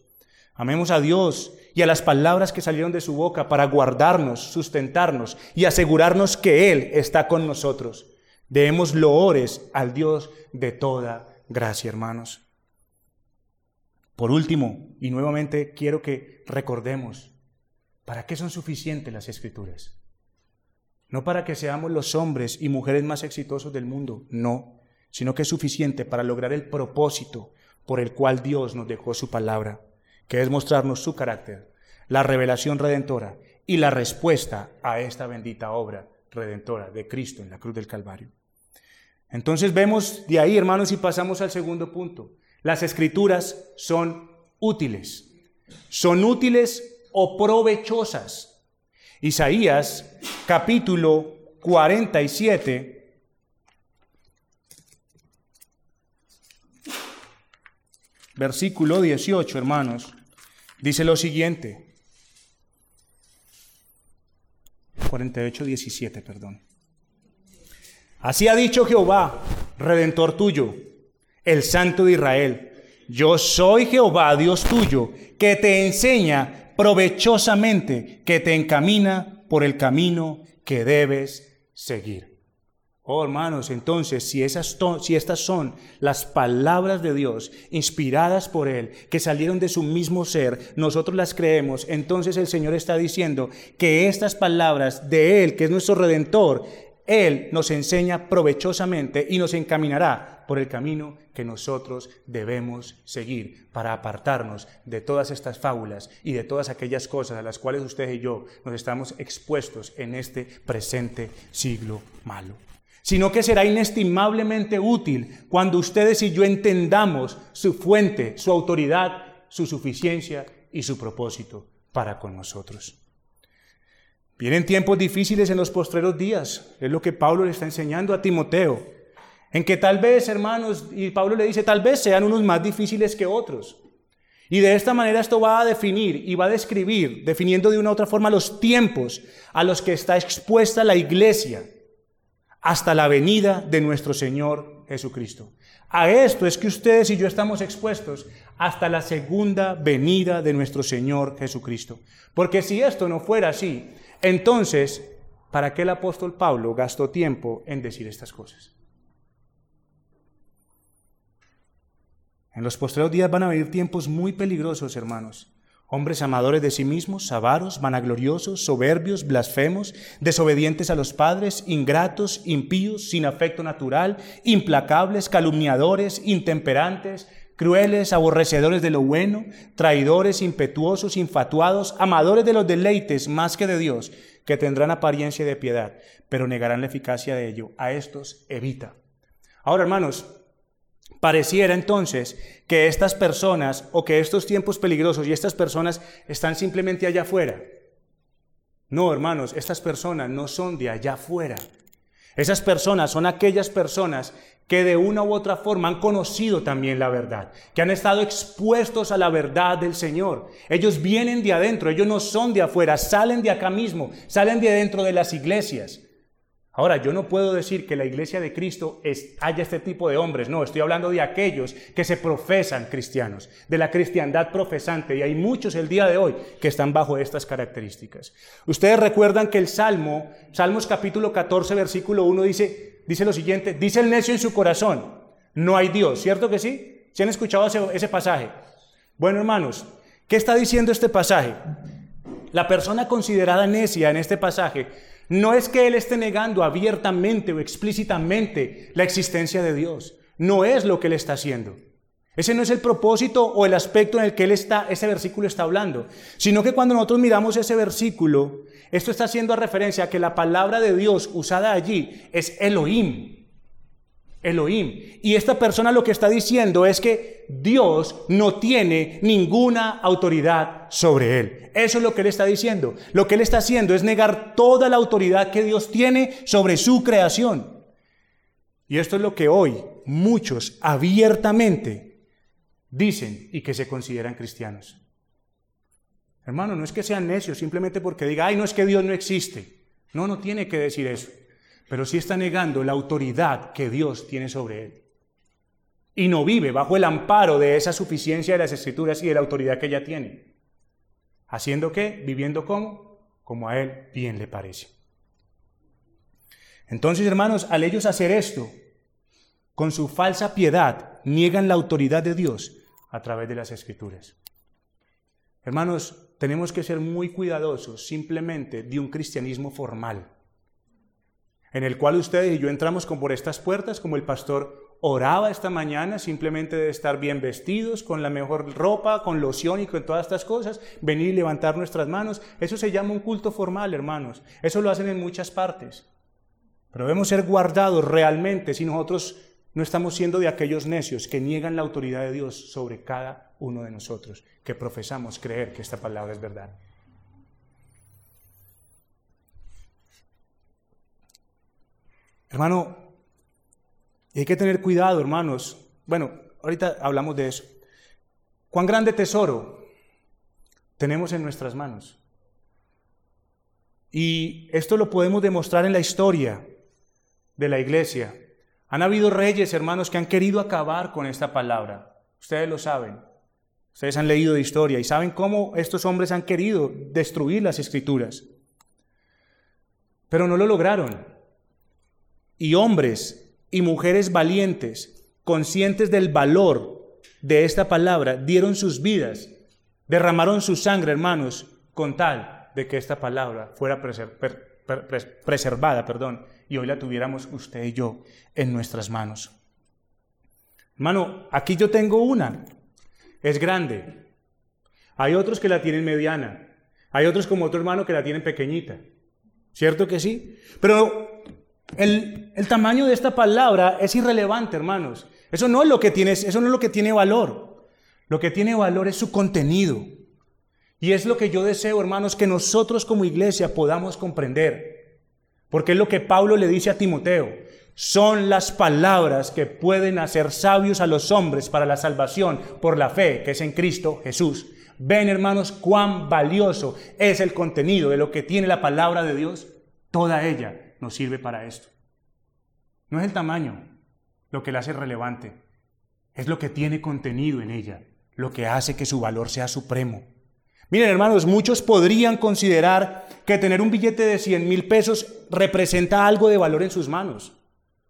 Amemos a Dios y a las palabras que salieron de su boca para guardarnos, sustentarnos y asegurarnos que Él está con nosotros. Demos loores al Dios de toda gracia, hermanos. Por último, y nuevamente quiero que recordemos, ¿para qué son suficientes las escrituras? No para que seamos los hombres y mujeres más exitosos del mundo, no sino que es suficiente para lograr el propósito por el cual Dios nos dejó su palabra, que es mostrarnos su carácter, la revelación redentora y la respuesta a esta bendita obra redentora de Cristo en la cruz del Calvario. Entonces vemos de ahí, hermanos, y pasamos al segundo punto. Las escrituras son útiles. Son útiles o provechosas. Isaías capítulo 47 versículo 18, hermanos, dice lo siguiente. 48, 17, perdón. Así ha dicho Jehová, redentor tuyo, el Santo de Israel. Yo soy Jehová, Dios tuyo, que te enseña provechosamente, que te encamina por el camino que debes seguir. Oh hermanos, entonces, si, esas si estas son las palabras de Dios, inspiradas por Él, que salieron de su mismo ser, nosotros las creemos, entonces el Señor está diciendo que estas palabras de Él, que es nuestro redentor, Él nos enseña provechosamente y nos encaminará por el camino que nosotros debemos seguir para apartarnos de todas estas fábulas y de todas aquellas cosas a las cuales ustedes y yo nos estamos expuestos en este presente siglo malo sino que será inestimablemente útil cuando ustedes y yo entendamos su fuente, su autoridad, su suficiencia y su propósito para con nosotros. Vienen tiempos difíciles en los postreros días, es lo que Pablo le está enseñando a Timoteo, en que tal vez, hermanos, y Pablo le dice, tal vez sean unos más difíciles que otros. Y de esta manera esto va a definir y va a describir, definiendo de una u otra forma los tiempos a los que está expuesta la iglesia hasta la venida de nuestro Señor Jesucristo. A esto es que ustedes y yo estamos expuestos hasta la segunda venida de nuestro Señor Jesucristo. Porque si esto no fuera así, entonces, ¿para qué el apóstol Pablo gastó tiempo en decir estas cosas? En los posteriores días van a venir tiempos muy peligrosos, hermanos. Hombres amadores de sí mismos, avaros, vanagloriosos, soberbios, blasfemos, desobedientes a los padres, ingratos, impíos, sin afecto natural, implacables, calumniadores, intemperantes, crueles, aborrecedores de lo bueno, traidores, impetuosos, infatuados, amadores de los deleites más que de Dios, que tendrán apariencia de piedad, pero negarán la eficacia de ello. A estos evita. Ahora, hermanos, Pareciera entonces que estas personas o que estos tiempos peligrosos y estas personas están simplemente allá afuera. No, hermanos, estas personas no son de allá afuera. Esas personas son aquellas personas que de una u otra forma han conocido también la verdad, que han estado expuestos a la verdad del Señor. Ellos vienen de adentro, ellos no son de afuera, salen de acá mismo, salen de adentro de las iglesias. Ahora, yo no puedo decir que la iglesia de Cristo haya este tipo de hombres, no, estoy hablando de aquellos que se profesan cristianos, de la cristiandad profesante, y hay muchos el día de hoy que están bajo estas características. Ustedes recuerdan que el Salmo, Salmos capítulo 14, versículo 1 dice, dice lo siguiente, dice el necio en su corazón, no hay Dios, ¿cierto que sí? ¿Se han escuchado ese, ese pasaje? Bueno, hermanos, ¿qué está diciendo este pasaje? La persona considerada necia en este pasaje no es que Él esté negando abiertamente o explícitamente la existencia de Dios. No es lo que Él está haciendo. Ese no es el propósito o el aspecto en el que él está, ese versículo está hablando, sino que cuando nosotros miramos ese versículo, esto está haciendo referencia a que la palabra de Dios usada allí es Elohim, Elohim. Y esta persona lo que está diciendo es que Dios no tiene ninguna autoridad sobre él. Eso es lo que él está diciendo. Lo que él está haciendo es negar toda la autoridad que Dios tiene sobre su creación. Y esto es lo que hoy muchos abiertamente dicen y que se consideran cristianos. Hermano, no es que sean necios simplemente porque diga, ay, no es que Dios no existe. No, no tiene que decir eso pero sí está negando la autoridad que Dios tiene sobre él. Y no vive bajo el amparo de esa suficiencia de las escrituras y de la autoridad que ella tiene. Haciendo qué? Viviendo como? Como a él bien le parece. Entonces, hermanos, al ellos hacer esto, con su falsa piedad, niegan la autoridad de Dios a través de las escrituras. Hermanos, tenemos que ser muy cuidadosos simplemente de un cristianismo formal en el cual ustedes y yo entramos con por estas puertas, como el pastor oraba esta mañana, simplemente de estar bien vestidos, con la mejor ropa, con loción y con todas estas cosas, venir y levantar nuestras manos. Eso se llama un culto formal, hermanos. Eso lo hacen en muchas partes. Pero debemos ser guardados realmente si nosotros no estamos siendo de aquellos necios que niegan la autoridad de Dios sobre cada uno de nosotros, que profesamos creer que esta palabra es verdad. Hermano, hay que tener cuidado, hermanos. Bueno, ahorita hablamos de eso. ¿Cuán grande tesoro tenemos en nuestras manos? Y esto lo podemos demostrar en la historia de la iglesia. Han habido reyes, hermanos, que han querido acabar con esta palabra. Ustedes lo saben. Ustedes han leído de historia y saben cómo estos hombres han querido destruir las escrituras. Pero no lo lograron y hombres y mujeres valientes, conscientes del valor de esta palabra, dieron sus vidas, derramaron su sangre, hermanos, con tal de que esta palabra fuera preservada, perdón, y hoy la tuviéramos usted y yo en nuestras manos. Hermano, aquí yo tengo una, es grande. Hay otros que la tienen mediana. Hay otros como otro hermano que la tienen pequeñita. ¿Cierto que sí? Pero el, tamaño de esta palabra es irrelevante, hermanos. Eso no, es lo que tiene, eso no es lo que tiene valor. Lo que tiene valor es su contenido. Y es lo que yo deseo, hermanos, que nosotros como iglesia podamos comprender. Porque es lo que Pablo le dice a Timoteo. son las palabras que pueden hacer sabios a los hombres para la salvación por la fe que es en Cristo Jesús. Ven hermanos cuán valioso es el contenido de lo que tiene la palabra de Dios. Toda ella nos sirve para esto. No es el tamaño lo que la hace relevante, es lo que tiene contenido en ella, lo que hace que su valor sea supremo. Miren hermanos, muchos podrían considerar que tener un billete de 100 mil pesos representa algo de valor en sus manos.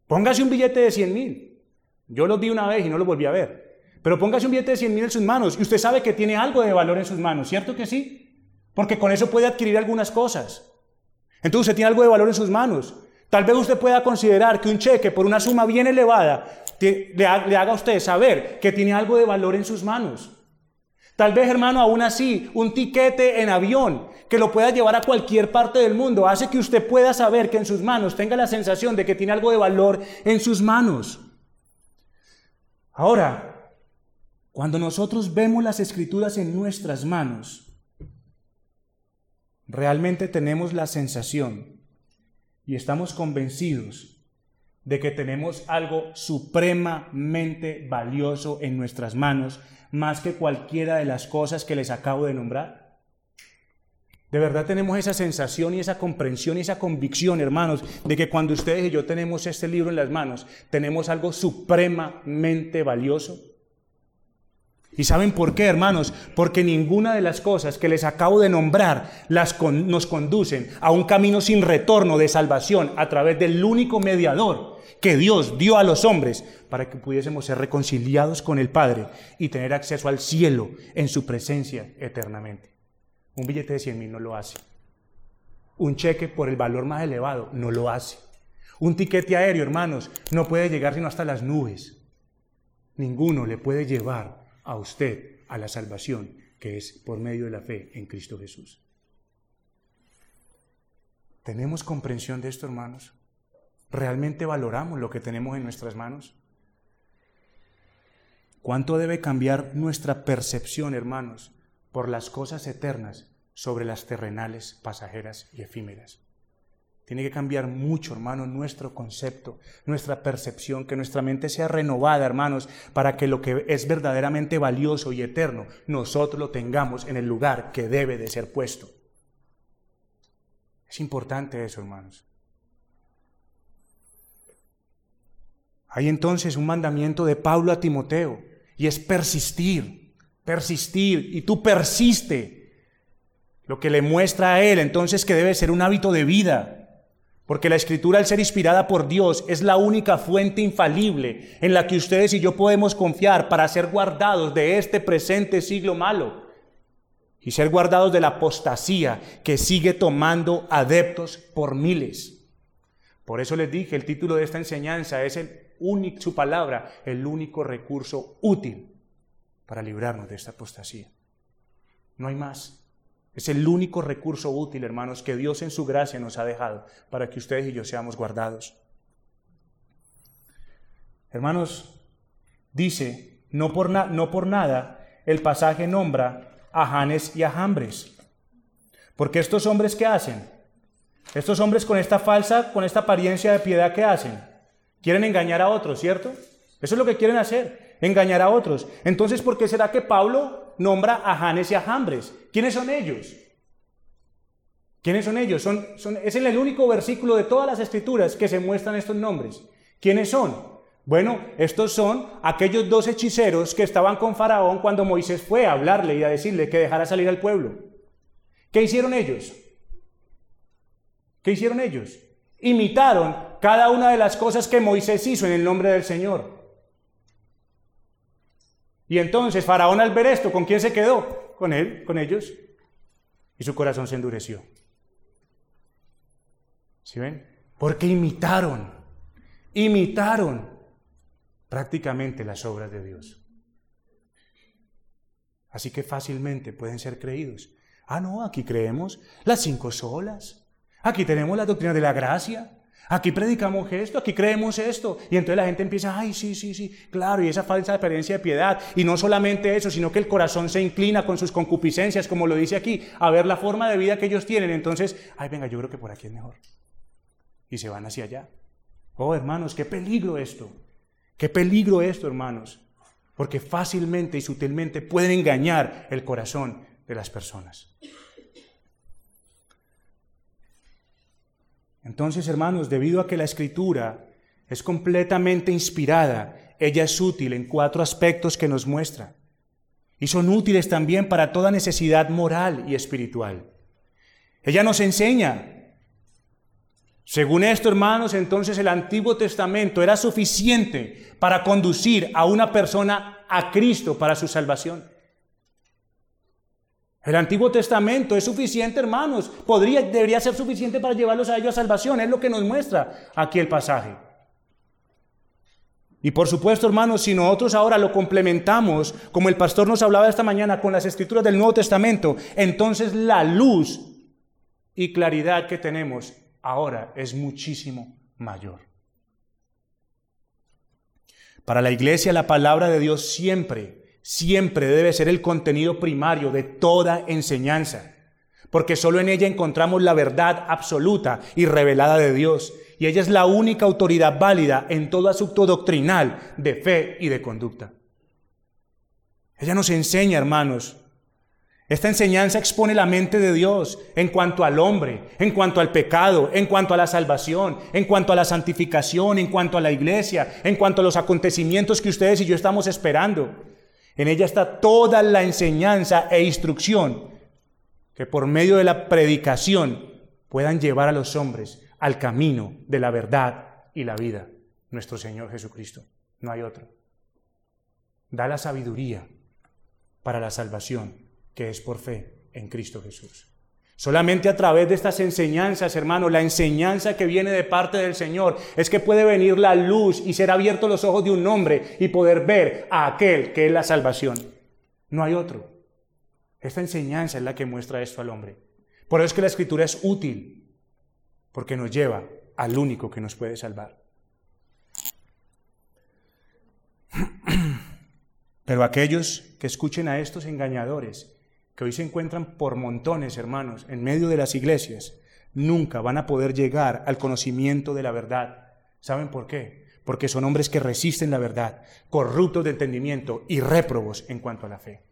Póngase un billete de 100 mil. Yo lo vi una vez y no lo volví a ver. Pero póngase un billete de 100 mil en sus manos y usted sabe que tiene algo de valor en sus manos, ¿cierto que sí? Porque con eso puede adquirir algunas cosas. Entonces usted tiene algo de valor en sus manos. Tal vez usted pueda considerar que un cheque por una suma bien elevada le haga a usted saber que tiene algo de valor en sus manos. Tal vez, hermano, aún así, un tiquete en avión que lo pueda llevar a cualquier parte del mundo hace que usted pueda saber que en sus manos tenga la sensación de que tiene algo de valor en sus manos. Ahora, cuando nosotros vemos las escrituras en nuestras manos, realmente tenemos la sensación y estamos convencidos de que tenemos algo supremamente valioso en nuestras manos más que cualquiera de las cosas que les acabo de nombrar? De verdad tenemos esa sensación y esa comprensión y esa convicción, hermanos, de que cuando ustedes y yo tenemos este libro en las manos, tenemos algo supremamente valioso. ¿Y saben por qué, hermanos? Porque ninguna de las cosas que les acabo de nombrar las nos conducen a un camino sin retorno de salvación a través del único mediador que Dios dio a los hombres para que pudiésemos ser reconciliados con el Padre y tener acceso al cielo en su presencia eternamente. Un billete de 100 mil no lo hace. Un cheque por el valor más elevado no lo hace. Un tiquete aéreo, hermanos, no puede llegar sino hasta las nubes. Ninguno le puede llevar a usted a la salvación que es por medio de la fe en Cristo Jesús. ¿Tenemos comprensión de esto, hermanos? ¿Realmente valoramos lo que tenemos en nuestras manos? ¿Cuánto debe cambiar nuestra percepción, hermanos, por las cosas eternas sobre las terrenales, pasajeras y efímeras? Tiene que cambiar mucho, hermanos, nuestro concepto, nuestra percepción, que nuestra mente sea renovada, hermanos, para que lo que es verdaderamente valioso y eterno, nosotros lo tengamos en el lugar que debe de ser puesto. Es importante eso, hermanos. Hay entonces un mandamiento de Pablo a Timoteo y es persistir, persistir, y tú persiste. Lo que le muestra a él entonces que debe ser un hábito de vida, porque la escritura al ser inspirada por Dios es la única fuente infalible en la que ustedes y yo podemos confiar para ser guardados de este presente siglo malo y ser guardados de la apostasía que sigue tomando adeptos por miles. Por eso les dije, el título de esta enseñanza es el su palabra, el único recurso útil para librarnos de esta apostasía. No hay más. Es el único recurso útil, hermanos, que Dios en su gracia nos ha dejado para que ustedes y yo seamos guardados. Hermanos, dice, no por, nada el pasaje nombra a Janes y a Jambres. Porque estos hombres, ¿qué hacen? Estos hombres con esta falsa, con esta apariencia de piedad, ¿qué hacen? Quieren engañar a otros, ¿cierto? Eso es lo que quieren hacer, engañar a otros. Entonces, ¿por qué será que Pablo nombra a Janes y a Jambres? ¿Quiénes son ellos? ¿Quiénes son ellos? Son, son, es el único versículo de todas las escrituras que se muestran estos nombres. ¿Quiénes son? Bueno, estos son aquellos dos hechiceros que estaban con Faraón cuando Moisés fue a hablarle y a decirle que dejara salir al pueblo. ¿Qué hicieron ellos? ¿Qué hicieron ellos? Imitaron cada una de las cosas que Moisés hizo en el nombre del Señor. Y entonces Faraón al ver esto, ¿con quién se quedó? Con él, con ellos. Y su corazón se endureció. ¿Sí ven? Porque imitaron, imitaron prácticamente las obras de Dios. Así que fácilmente pueden ser creídos. Ah, no, aquí creemos las cinco solas. Aquí tenemos la doctrina de la gracia. Aquí predicamos esto, aquí creemos esto. Y entonces la gente empieza, ay, sí, sí, sí, claro, y esa falsa experiencia de piedad. Y no solamente eso, sino que el corazón se inclina con sus concupiscencias, como lo dice aquí, a ver la forma de vida que ellos tienen. Entonces, ay, venga, yo creo que por aquí es mejor. Y se van hacia allá. Oh, hermanos, qué peligro esto. Qué peligro esto, hermanos. Porque fácilmente y sutilmente pueden engañar el corazón de las personas. Entonces, hermanos, debido a que la escritura es completamente inspirada, ella es útil en cuatro aspectos que nos muestra. Y son útiles también para toda necesidad moral y espiritual. Ella nos enseña. Según esto, hermanos, entonces el Antiguo Testamento era suficiente para conducir a una persona a Cristo para su salvación. El Antiguo Testamento es suficiente, hermanos. Podría, debería ser suficiente para llevarlos a ellos a salvación. Es lo que nos muestra aquí el pasaje. Y por supuesto, hermanos, si nosotros ahora lo complementamos, como el pastor nos hablaba esta mañana, con las escrituras del Nuevo Testamento, entonces la luz y claridad que tenemos ahora es muchísimo mayor. Para la iglesia la palabra de Dios siempre siempre debe ser el contenido primario de toda enseñanza, porque solo en ella encontramos la verdad absoluta y revelada de Dios, y ella es la única autoridad válida en todo asunto doctrinal de fe y de conducta. Ella nos enseña, hermanos, esta enseñanza expone la mente de Dios en cuanto al hombre, en cuanto al pecado, en cuanto a la salvación, en cuanto a la santificación, en cuanto a la iglesia, en cuanto a los acontecimientos que ustedes y yo estamos esperando. En ella está toda la enseñanza e instrucción que por medio de la predicación puedan llevar a los hombres al camino de la verdad y la vida, nuestro Señor Jesucristo. No hay otro. Da la sabiduría para la salvación que es por fe en Cristo Jesús. Solamente a través de estas enseñanzas, hermano, la enseñanza que viene de parte del Señor es que puede venir la luz y ser abiertos los ojos de un hombre y poder ver a aquel que es la salvación. No hay otro. Esta enseñanza es la que muestra esto al hombre. Por eso es que la escritura es útil, porque nos lleva al único que nos puede salvar. Pero aquellos que escuchen a estos engañadores que hoy se encuentran por montones, hermanos, en medio de las iglesias, nunca van a poder llegar al conocimiento de la verdad. ¿Saben por qué? Porque son hombres que resisten la verdad, corruptos de entendimiento y réprobos en cuanto a la fe.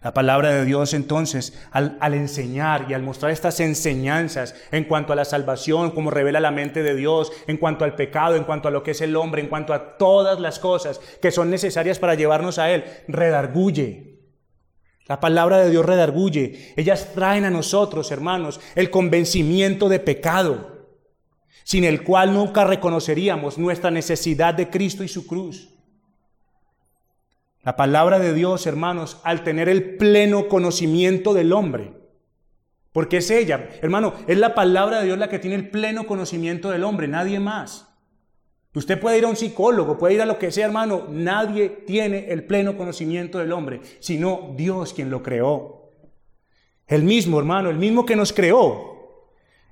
La palabra de Dios entonces, al, al, enseñar y al mostrar estas enseñanzas en cuanto a la salvación, como revela la mente de Dios, en cuanto al pecado, en cuanto a lo que es el hombre, en cuanto a todas las cosas que son necesarias para llevarnos a Él, redarguye, la palabra de Dios redarguye. Ellas traen a nosotros, hermanos, el convencimiento de pecado, sin el cual nunca reconoceríamos nuestra necesidad de Cristo y su cruz. La palabra de Dios, hermanos, al tener el pleno conocimiento del hombre, porque es ella, hermano, es la palabra de Dios la que tiene el pleno conocimiento del hombre, nadie más. Usted puede ir a un psicólogo, puede ir a lo que sea, hermano. Nadie tiene el pleno conocimiento del hombre, sino Dios quien lo creó. El mismo, hermano, el mismo que nos creó.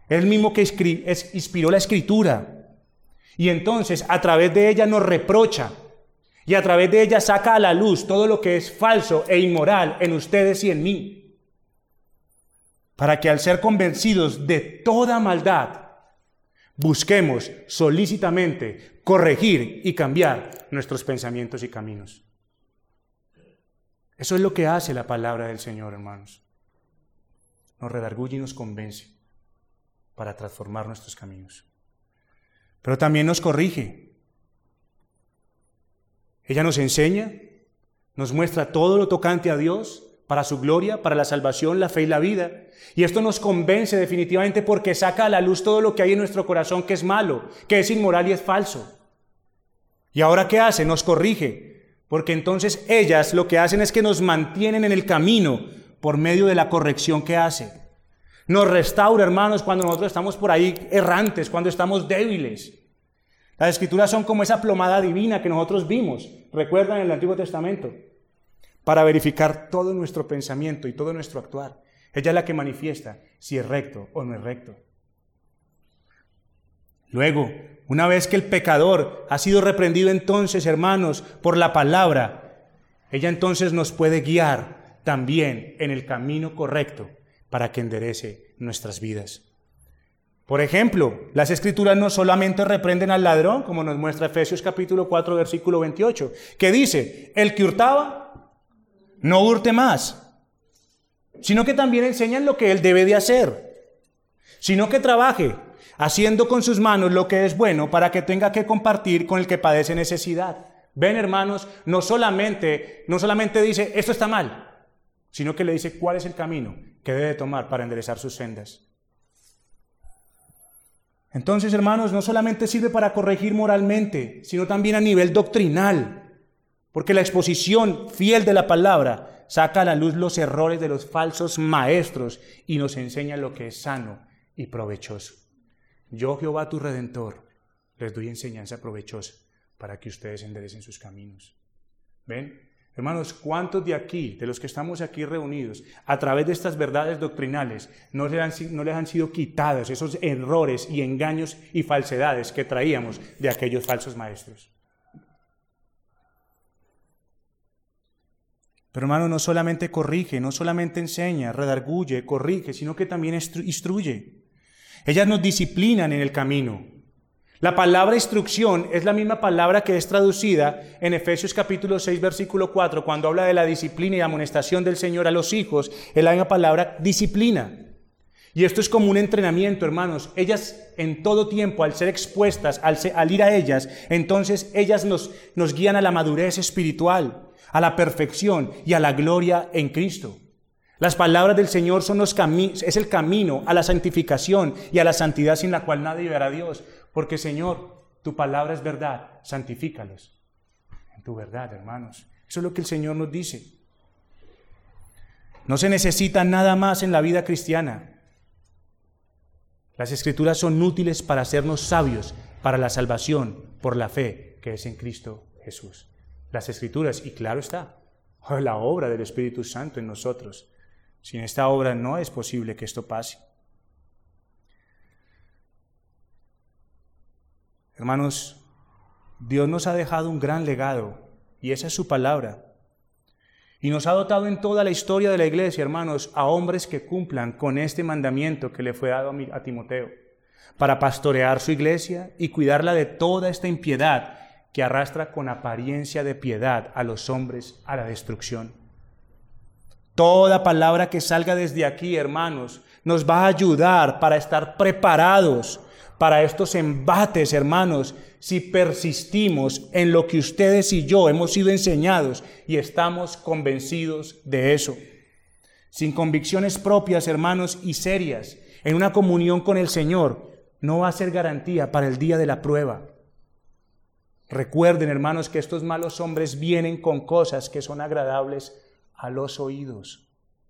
El mismo que inspiró la escritura. Y entonces a través de ella nos reprocha. Y a través de ella saca a la luz todo lo que es falso e inmoral en ustedes y en mí. Para que al ser convencidos de toda maldad, busquemos solícitamente corregir y cambiar nuestros pensamientos y caminos. Eso es lo que hace la palabra del Señor, hermanos. Nos redarguye y nos convence para transformar nuestros caminos. Pero también nos corrige. Ella nos enseña, nos muestra todo lo tocante a Dios para su gloria, para la salvación, la fe y la vida. Y esto nos convence definitivamente porque saca a la luz todo lo que hay en nuestro corazón que es malo, que es inmoral y es falso. ¿Y ahora qué hace? Nos corrige. Porque entonces ellas lo que hacen es que nos mantienen en el camino por medio de la corrección que hace. Nos restaura, hermanos, cuando nosotros estamos por ahí errantes, cuando estamos débiles. Las escrituras son como esa plomada divina que nosotros vimos, recuerdan en el Antiguo Testamento para verificar todo nuestro pensamiento y todo nuestro actuar. Ella es la que manifiesta si es recto o no es recto. Luego, una vez que el pecador ha sido reprendido entonces, hermanos, por la palabra, ella entonces nos puede guiar también en el camino correcto para que enderece nuestras vidas. Por ejemplo, las escrituras no solamente reprenden al ladrón, como nos muestra Efesios capítulo 4, versículo 28, que dice, el que hurtaba, no hurte más, sino que también enseñan lo que él debe de hacer, sino que trabaje, haciendo con sus manos lo que es bueno para que tenga que compartir con el que padece necesidad. Ven, hermanos, no solamente, no solamente dice, esto está mal, sino que le dice cuál es el camino que debe tomar para enderezar sus sendas. Entonces, hermanos, no solamente sirve para corregir moralmente, sino también a nivel doctrinal, porque la exposición fiel de la palabra saca a la luz los errores de los falsos maestros y nos enseña lo que es sano y provechoso. Yo, Jehová, tu redentor, les doy enseñanza provechosa para que ustedes enderecen sus caminos. ¿Ven? Hermanos, ¿cuántos de aquí, de los que estamos aquí reunidos, a través de estas verdades doctrinales, no les, han, no les han sido quitados esos errores y engaños y falsedades que traíamos de aquellos falsos maestros? Pero hermano, no solamente corrige, no solamente enseña, redarguye, corrige, sino que también instruye. Ellas nos disciplinan en el camino. La palabra instrucción es la misma palabra que es traducida en Efesios capítulo 6 versículo 4 cuando habla de la disciplina y amonestación del Señor a los hijos, es la misma palabra disciplina. Y esto es como un entrenamiento, hermanos. Ellas en todo tiempo, al ser expuestas, al, ir a ellas, entonces ellas nos, nos guían a la madurez espiritual, a la perfección y a la gloria en Cristo. Las palabras del Señor son los es el camino a la santificación y a la santidad sin la cual nadie verá a Dios. Porque Señor, tu palabra es verdad, santifícalos en tu verdad, hermanos. Eso es lo que el Señor nos dice. No se necesita nada más en la vida cristiana. Las escrituras son útiles para hacernos sabios para la salvación por la fe que es en Cristo Jesús. Las escrituras, y claro está, la obra del Espíritu Santo en nosotros. Sin esta obra no es posible que esto pase. Hermanos, Dios nos ha dejado un gran legado y esa es su palabra. Y nos ha dotado en toda la historia de la iglesia, hermanos, a hombres que cumplan con este mandamiento que le fue dado a Timoteo, para pastorear su iglesia y cuidarla de toda esta impiedad que arrastra con apariencia de piedad a los hombres a la destrucción. Toda palabra que salga desde aquí, hermanos, nos va a ayudar para estar preparados para estos embates, hermanos, si persistimos en lo que ustedes y yo hemos sido enseñados y estamos convencidos de eso. Sin convicciones propias, hermanos, y serias, en una comunión con el Señor, no va a ser garantía para el día de la prueba. Recuerden, hermanos, que estos malos hombres vienen con cosas que son agradables a los oídos,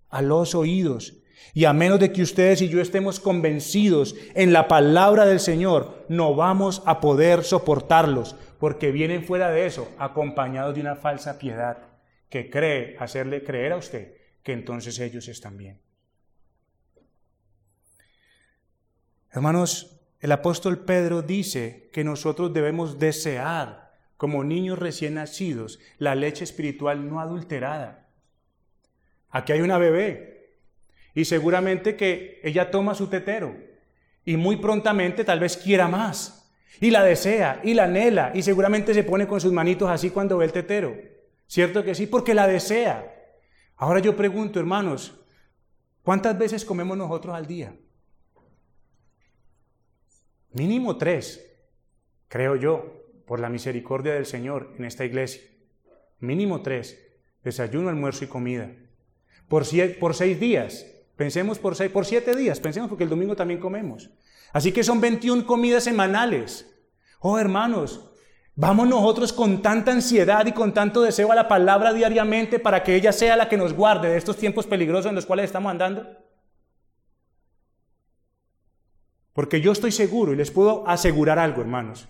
a los oídos. Y a menos de que ustedes y yo estemos convencidos en la palabra del Señor, no vamos a poder soportarlos, porque vienen fuera de eso, acompañados de una falsa piedad que cree hacerle creer a usted que entonces ellos están bien. Hermanos, el apóstol Pedro dice que nosotros debemos desear, como niños recién nacidos, la leche espiritual no adulterada. Aquí hay una bebé, y seguramente que ella toma su tetero y muy prontamente tal vez quiera más. Y la desea y la anhela y seguramente se pone con sus manitos así cuando ve el tetero. ¿Cierto que sí? Porque la desea. Ahora yo pregunto, hermanos, ¿cuántas veces comemos nosotros al día? Mínimo tres, creo yo, por la misericordia del Señor en esta iglesia. Mínimo tres, desayuno, almuerzo y comida. Por, por seis días, Pensemos por, seis, por siete días, pensemos porque el domingo también comemos. Así que son 21 comidas semanales. Oh hermanos, vamos nosotros con tanta ansiedad y con tanto deseo a la palabra diariamente para que ella sea la que nos guarde de estos tiempos peligrosos en los cuales estamos andando. Porque yo estoy seguro y les puedo asegurar algo, hermanos,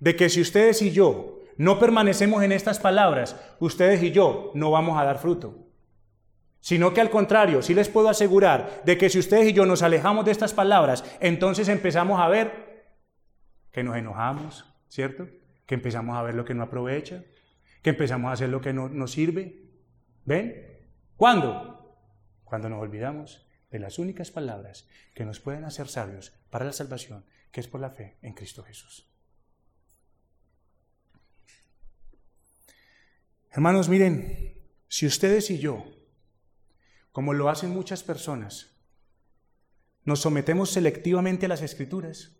de que si ustedes y yo no permanecemos en estas palabras, ustedes y yo no vamos a dar fruto sino que al contrario, sí les puedo asegurar de que si ustedes y yo nos alejamos de estas palabras, entonces empezamos a ver que nos enojamos, ¿cierto? Que empezamos a ver lo que no aprovecha, que empezamos a hacer lo que no nos sirve. ¿Ven? ¿Cuándo? Cuando nos olvidamos de las únicas palabras que nos pueden hacer sabios para la salvación, que es por la fe en Cristo Jesús. Hermanos, miren, si ustedes y yo, como lo hacen muchas personas, nos sometemos selectivamente a las escrituras,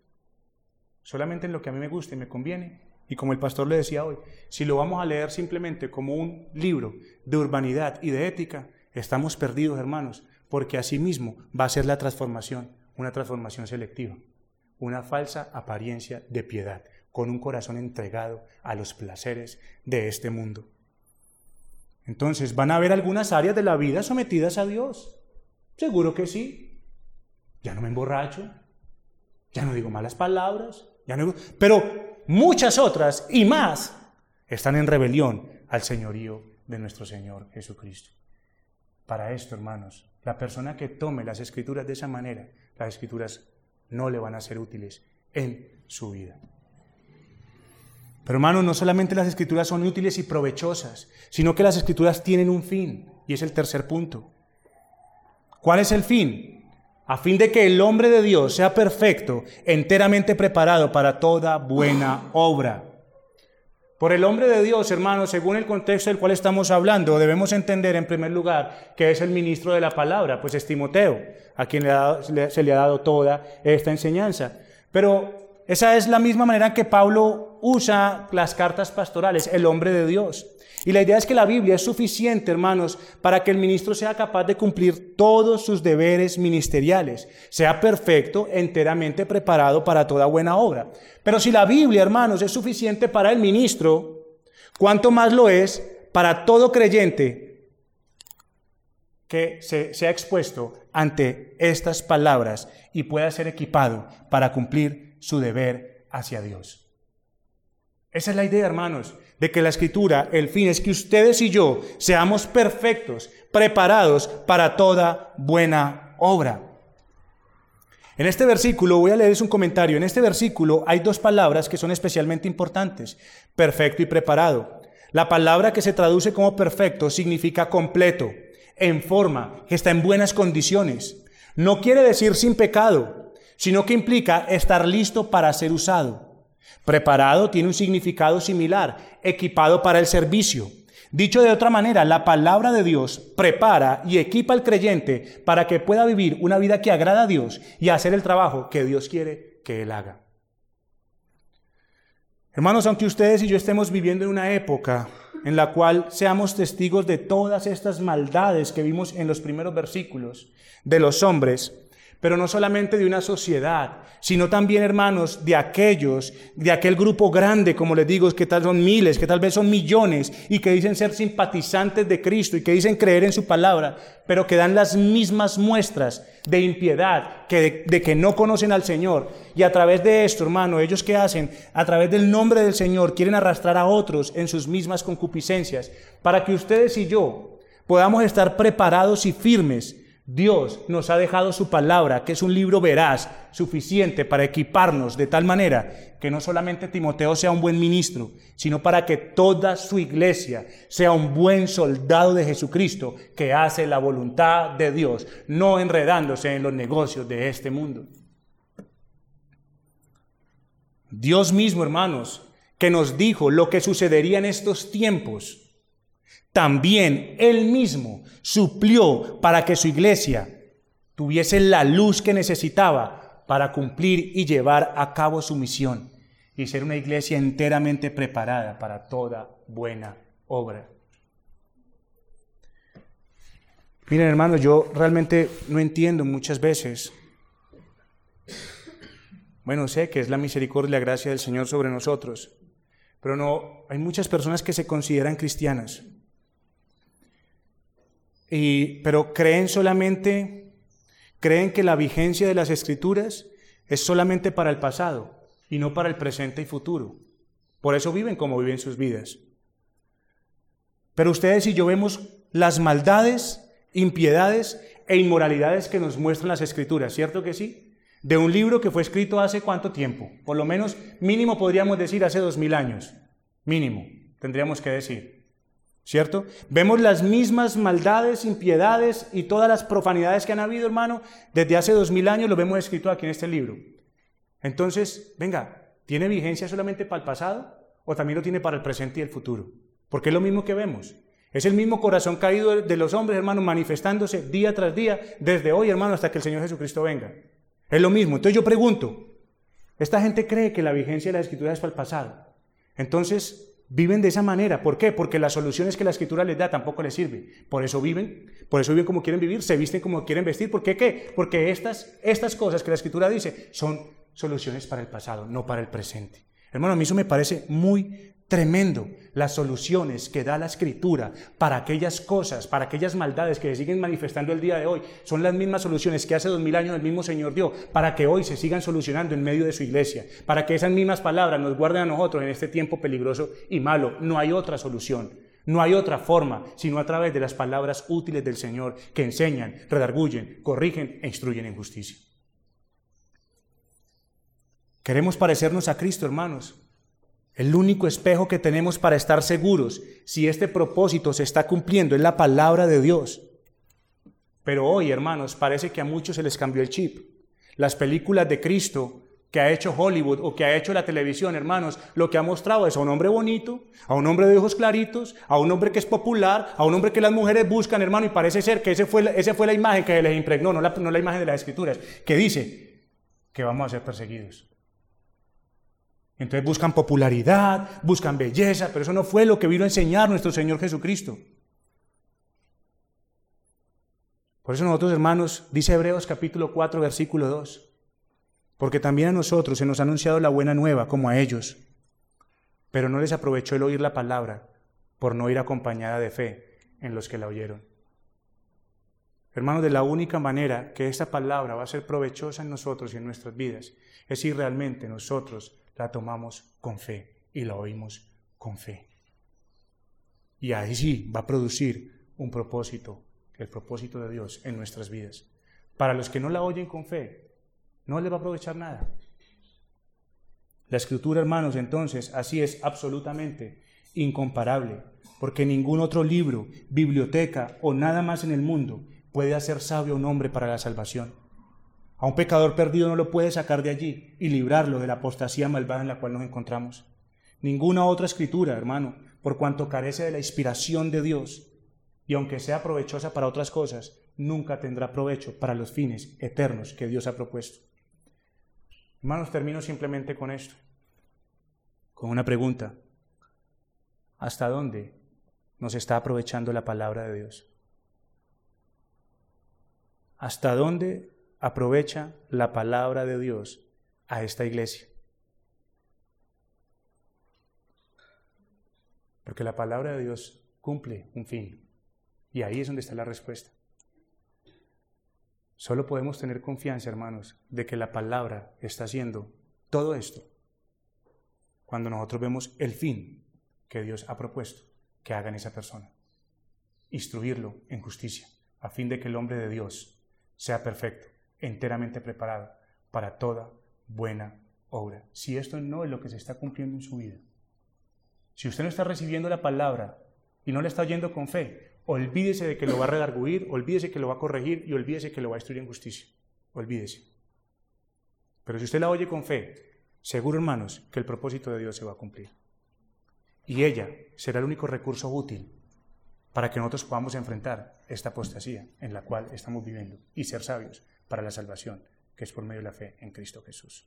solamente en lo que a mí me gusta y me conviene, y como el pastor le decía hoy, si lo vamos a leer simplemente como un libro de urbanidad y de ética, estamos perdidos, hermanos, porque así mismo va a ser la transformación, una transformación selectiva, una falsa apariencia de piedad, con un corazón entregado a los placeres de este mundo. Entonces, ¿van a haber algunas áreas de la vida sometidas a Dios? Seguro que sí. Ya no me emborracho, ya no digo malas palabras, ya no... Pero muchas otras y más están en rebelión al señorío de nuestro Señor Jesucristo. Para esto, hermanos, la persona que tome las escrituras de esa manera, las escrituras no le van a ser útiles en su vida. Pero hermanos, no solamente las escrituras son útiles y provechosas, sino que las escrituras tienen un fin, y es el tercer punto. ¿Cuál es el fin? a fin de que el hombre de Dios sea perfecto, enteramente preparado para toda buena obra. Por el hombre de Dios, hermanos, según el contexto del cual estamos hablando, debemos entender en primer lugar que es el ministro de la palabra, pues es Timoteo, a quien se le ha dado toda esta enseñanza. Pero esa es la misma manera que Pablo usa las cartas pastorales, el hombre de Dios. Y la idea es que la Biblia es suficiente, hermanos, para que el ministro sea capaz de cumplir todos sus deberes ministeriales, sea perfecto, enteramente preparado para toda buena obra. Pero si la Biblia, hermanos, es suficiente para el ministro, ¿cuánto más lo es para todo creyente que se sea expuesto ante estas palabras y pueda ser equipado para cumplir su deber hacia Dios? Esa es la idea, hermanos de que la escritura, el fin es que ustedes y yo seamos perfectos, preparados para toda buena obra. En este versículo, voy a leerles un comentario, en este versículo hay dos palabras que son especialmente importantes, perfecto y preparado. La palabra que se traduce como perfecto significa completo, en forma, que está en buenas condiciones. No quiere decir sin pecado, sino que implica estar listo para ser usado. Preparado tiene un significado similar, equipado para el servicio. Dicho de otra manera, la palabra de Dios prepara y equipa al creyente para que pueda vivir una vida que agrada a Dios y hacer el trabajo que Dios quiere que él haga. Hermanos, aunque ustedes y yo estemos viviendo en una época en la cual seamos testigos de todas estas maldades que vimos en los primeros versículos de los hombres, pero no solamente de una sociedad, sino también, hermanos, de aquellos, de aquel grupo grande, como les digo, que tal son miles, que tal vez son millones, y que dicen ser simpatizantes de Cristo y que dicen creer en su palabra, pero que dan las mismas muestras de impiedad, que de, que no conocen al Señor. Y a través de esto, hermano, ellos que hacen, a través del nombre del Señor, quieren arrastrar a otros en sus mismas concupiscencias, para que ustedes y yo podamos estar preparados y firmes Dios nos ha dejado su palabra, que es un libro veraz, suficiente para equiparnos de tal manera que no solamente Timoteo sea un buen ministro, sino para que toda su iglesia sea un buen soldado de Jesucristo que hace la voluntad de Dios, no enredándose en los negocios de este mundo. Dios mismo, hermanos, que nos dijo lo que sucedería en estos tiempos, también Él mismo suplió para que su iglesia tuviese la luz que necesitaba para cumplir y llevar a cabo su misión y ser una iglesia enteramente preparada para toda buena obra. Miren hermanos, yo realmente no entiendo muchas veces. Bueno, sé que es la misericordia y la gracia del Señor sobre nosotros, pero no, hay muchas personas que se consideran cristianas pero creen solamente, creen que la vigencia de las escrituras es solamente para el pasado y no para el presente y futuro. Por eso viven como viven sus vidas. Pero ustedes y yo vemos las maldades, impiedades e inmoralidades que nos muestran las escrituras, ¿cierto que sí? De un libro que fue escrito hace cuánto tiempo, por lo menos mínimo podríamos decir hace dos mil años, mínimo, tendríamos que decir. ¿Cierto? Vemos las mismas maldades, impiedades y todas las profanidades que han habido, hermano, desde hace dos mil años, lo vemos escrito aquí en este libro. Entonces, venga, ¿tiene vigencia solamente para el pasado o también lo tiene para el presente y el futuro? Porque es lo mismo que vemos. Es el mismo corazón caído de los hombres, hermano, manifestándose día tras día, desde hoy, hermano, hasta que el Señor Jesucristo venga. Es lo mismo. Entonces yo pregunto, esta gente cree que la vigencia de la escritura es para el pasado. Entonces, Viven de esa manera. ¿Por qué? Porque las soluciones que la escritura les da tampoco les sirve. Por eso viven, por eso viven como quieren vivir, se visten como quieren vestir. ¿Por qué qué? Porque estas, estas cosas que la escritura dice son soluciones para el pasado, no para el presente. Hermano, a mí eso me parece muy, Tremendo las soluciones que da la escritura para aquellas cosas, para aquellas maldades que se siguen manifestando el día de hoy. Son las mismas soluciones que hace dos mil años el mismo Señor dio para que hoy se sigan solucionando en medio de su iglesia. Para que esas mismas palabras nos guarden a nosotros en este tiempo peligroso y malo. No hay otra solución. No hay otra forma sino a través de las palabras útiles del Señor que enseñan, redarguyen, corrigen e instruyen en justicia. Queremos parecernos a Cristo, hermanos. El único espejo que tenemos para estar seguros si este propósito se está cumpliendo es la palabra de Dios. Pero hoy, hermanos, parece que a muchos se les cambió el chip. Las películas de Cristo que ha hecho Hollywood o que ha hecho la televisión, hermanos, lo que ha mostrado es a un hombre bonito, a un hombre de ojos claritos, a un hombre que es popular, a un hombre que las mujeres buscan, hermano, y parece ser que esa fue, ese fue la imagen que les impregnó, no la, no la imagen de las escrituras, que dice que vamos a ser perseguidos. Entonces buscan popularidad, buscan belleza, pero eso no fue lo que vino a enseñar nuestro Señor Jesucristo. Por eso nosotros, hermanos, dice Hebreos capítulo 4, versículo 2, porque también a nosotros se nos ha anunciado la buena nueva como a ellos, pero no les aprovechó el oír la palabra por no ir acompañada de fe en los que la oyeron. Hermanos, de la única manera que esta palabra va a ser provechosa en nosotros y en nuestras vidas es si realmente nosotros la tomamos con fe y la oímos con fe. Y ahí sí va a producir un propósito, el propósito de Dios en nuestras vidas. Para los que no la oyen con fe, no les va a aprovechar nada. La escritura, hermanos, entonces, así es absolutamente incomparable, porque ningún otro libro, biblioteca o nada más en el mundo puede hacer sabio a un hombre para la salvación. A un pecador perdido no lo puede sacar de allí y librarlo de la apostasía malvada en la cual nos encontramos. Ninguna otra escritura, hermano, por cuanto carece de la inspiración de Dios, y aunque sea provechosa para otras cosas, nunca tendrá provecho para los fines eternos que Dios ha propuesto. Hermanos, termino simplemente con esto, con una pregunta. ¿Hasta dónde nos está aprovechando la palabra de Dios? ¿Hasta dónde aprovecha la palabra de Dios a esta iglesia. Porque la palabra de Dios cumple un fin. Y ahí es donde está la respuesta. Solo podemos tener confianza, hermanos, de que la palabra está haciendo todo esto cuando nosotros vemos el fin que Dios ha propuesto que haga en esa persona. Instruirlo en justicia, a fin de que el hombre de Dios sea perfecto, enteramente preparado para toda buena obra. Si esto no es lo que se está cumpliendo en su vida, si usted no está recibiendo la palabra y no le está oyendo con fe, olvídese de que lo va a redarguir, olvídese que lo va a corregir y olvídese que lo va a instruir en justicia. Olvídese. Pero si usted la oye con fe, seguro hermanos que el propósito de Dios se va a cumplir. Y ella será el único recurso útil para que nosotros podamos enfrentar esta apostasía en la cual estamos viviendo y ser sabios para la salvación, que es por medio de la fe en Cristo Jesús.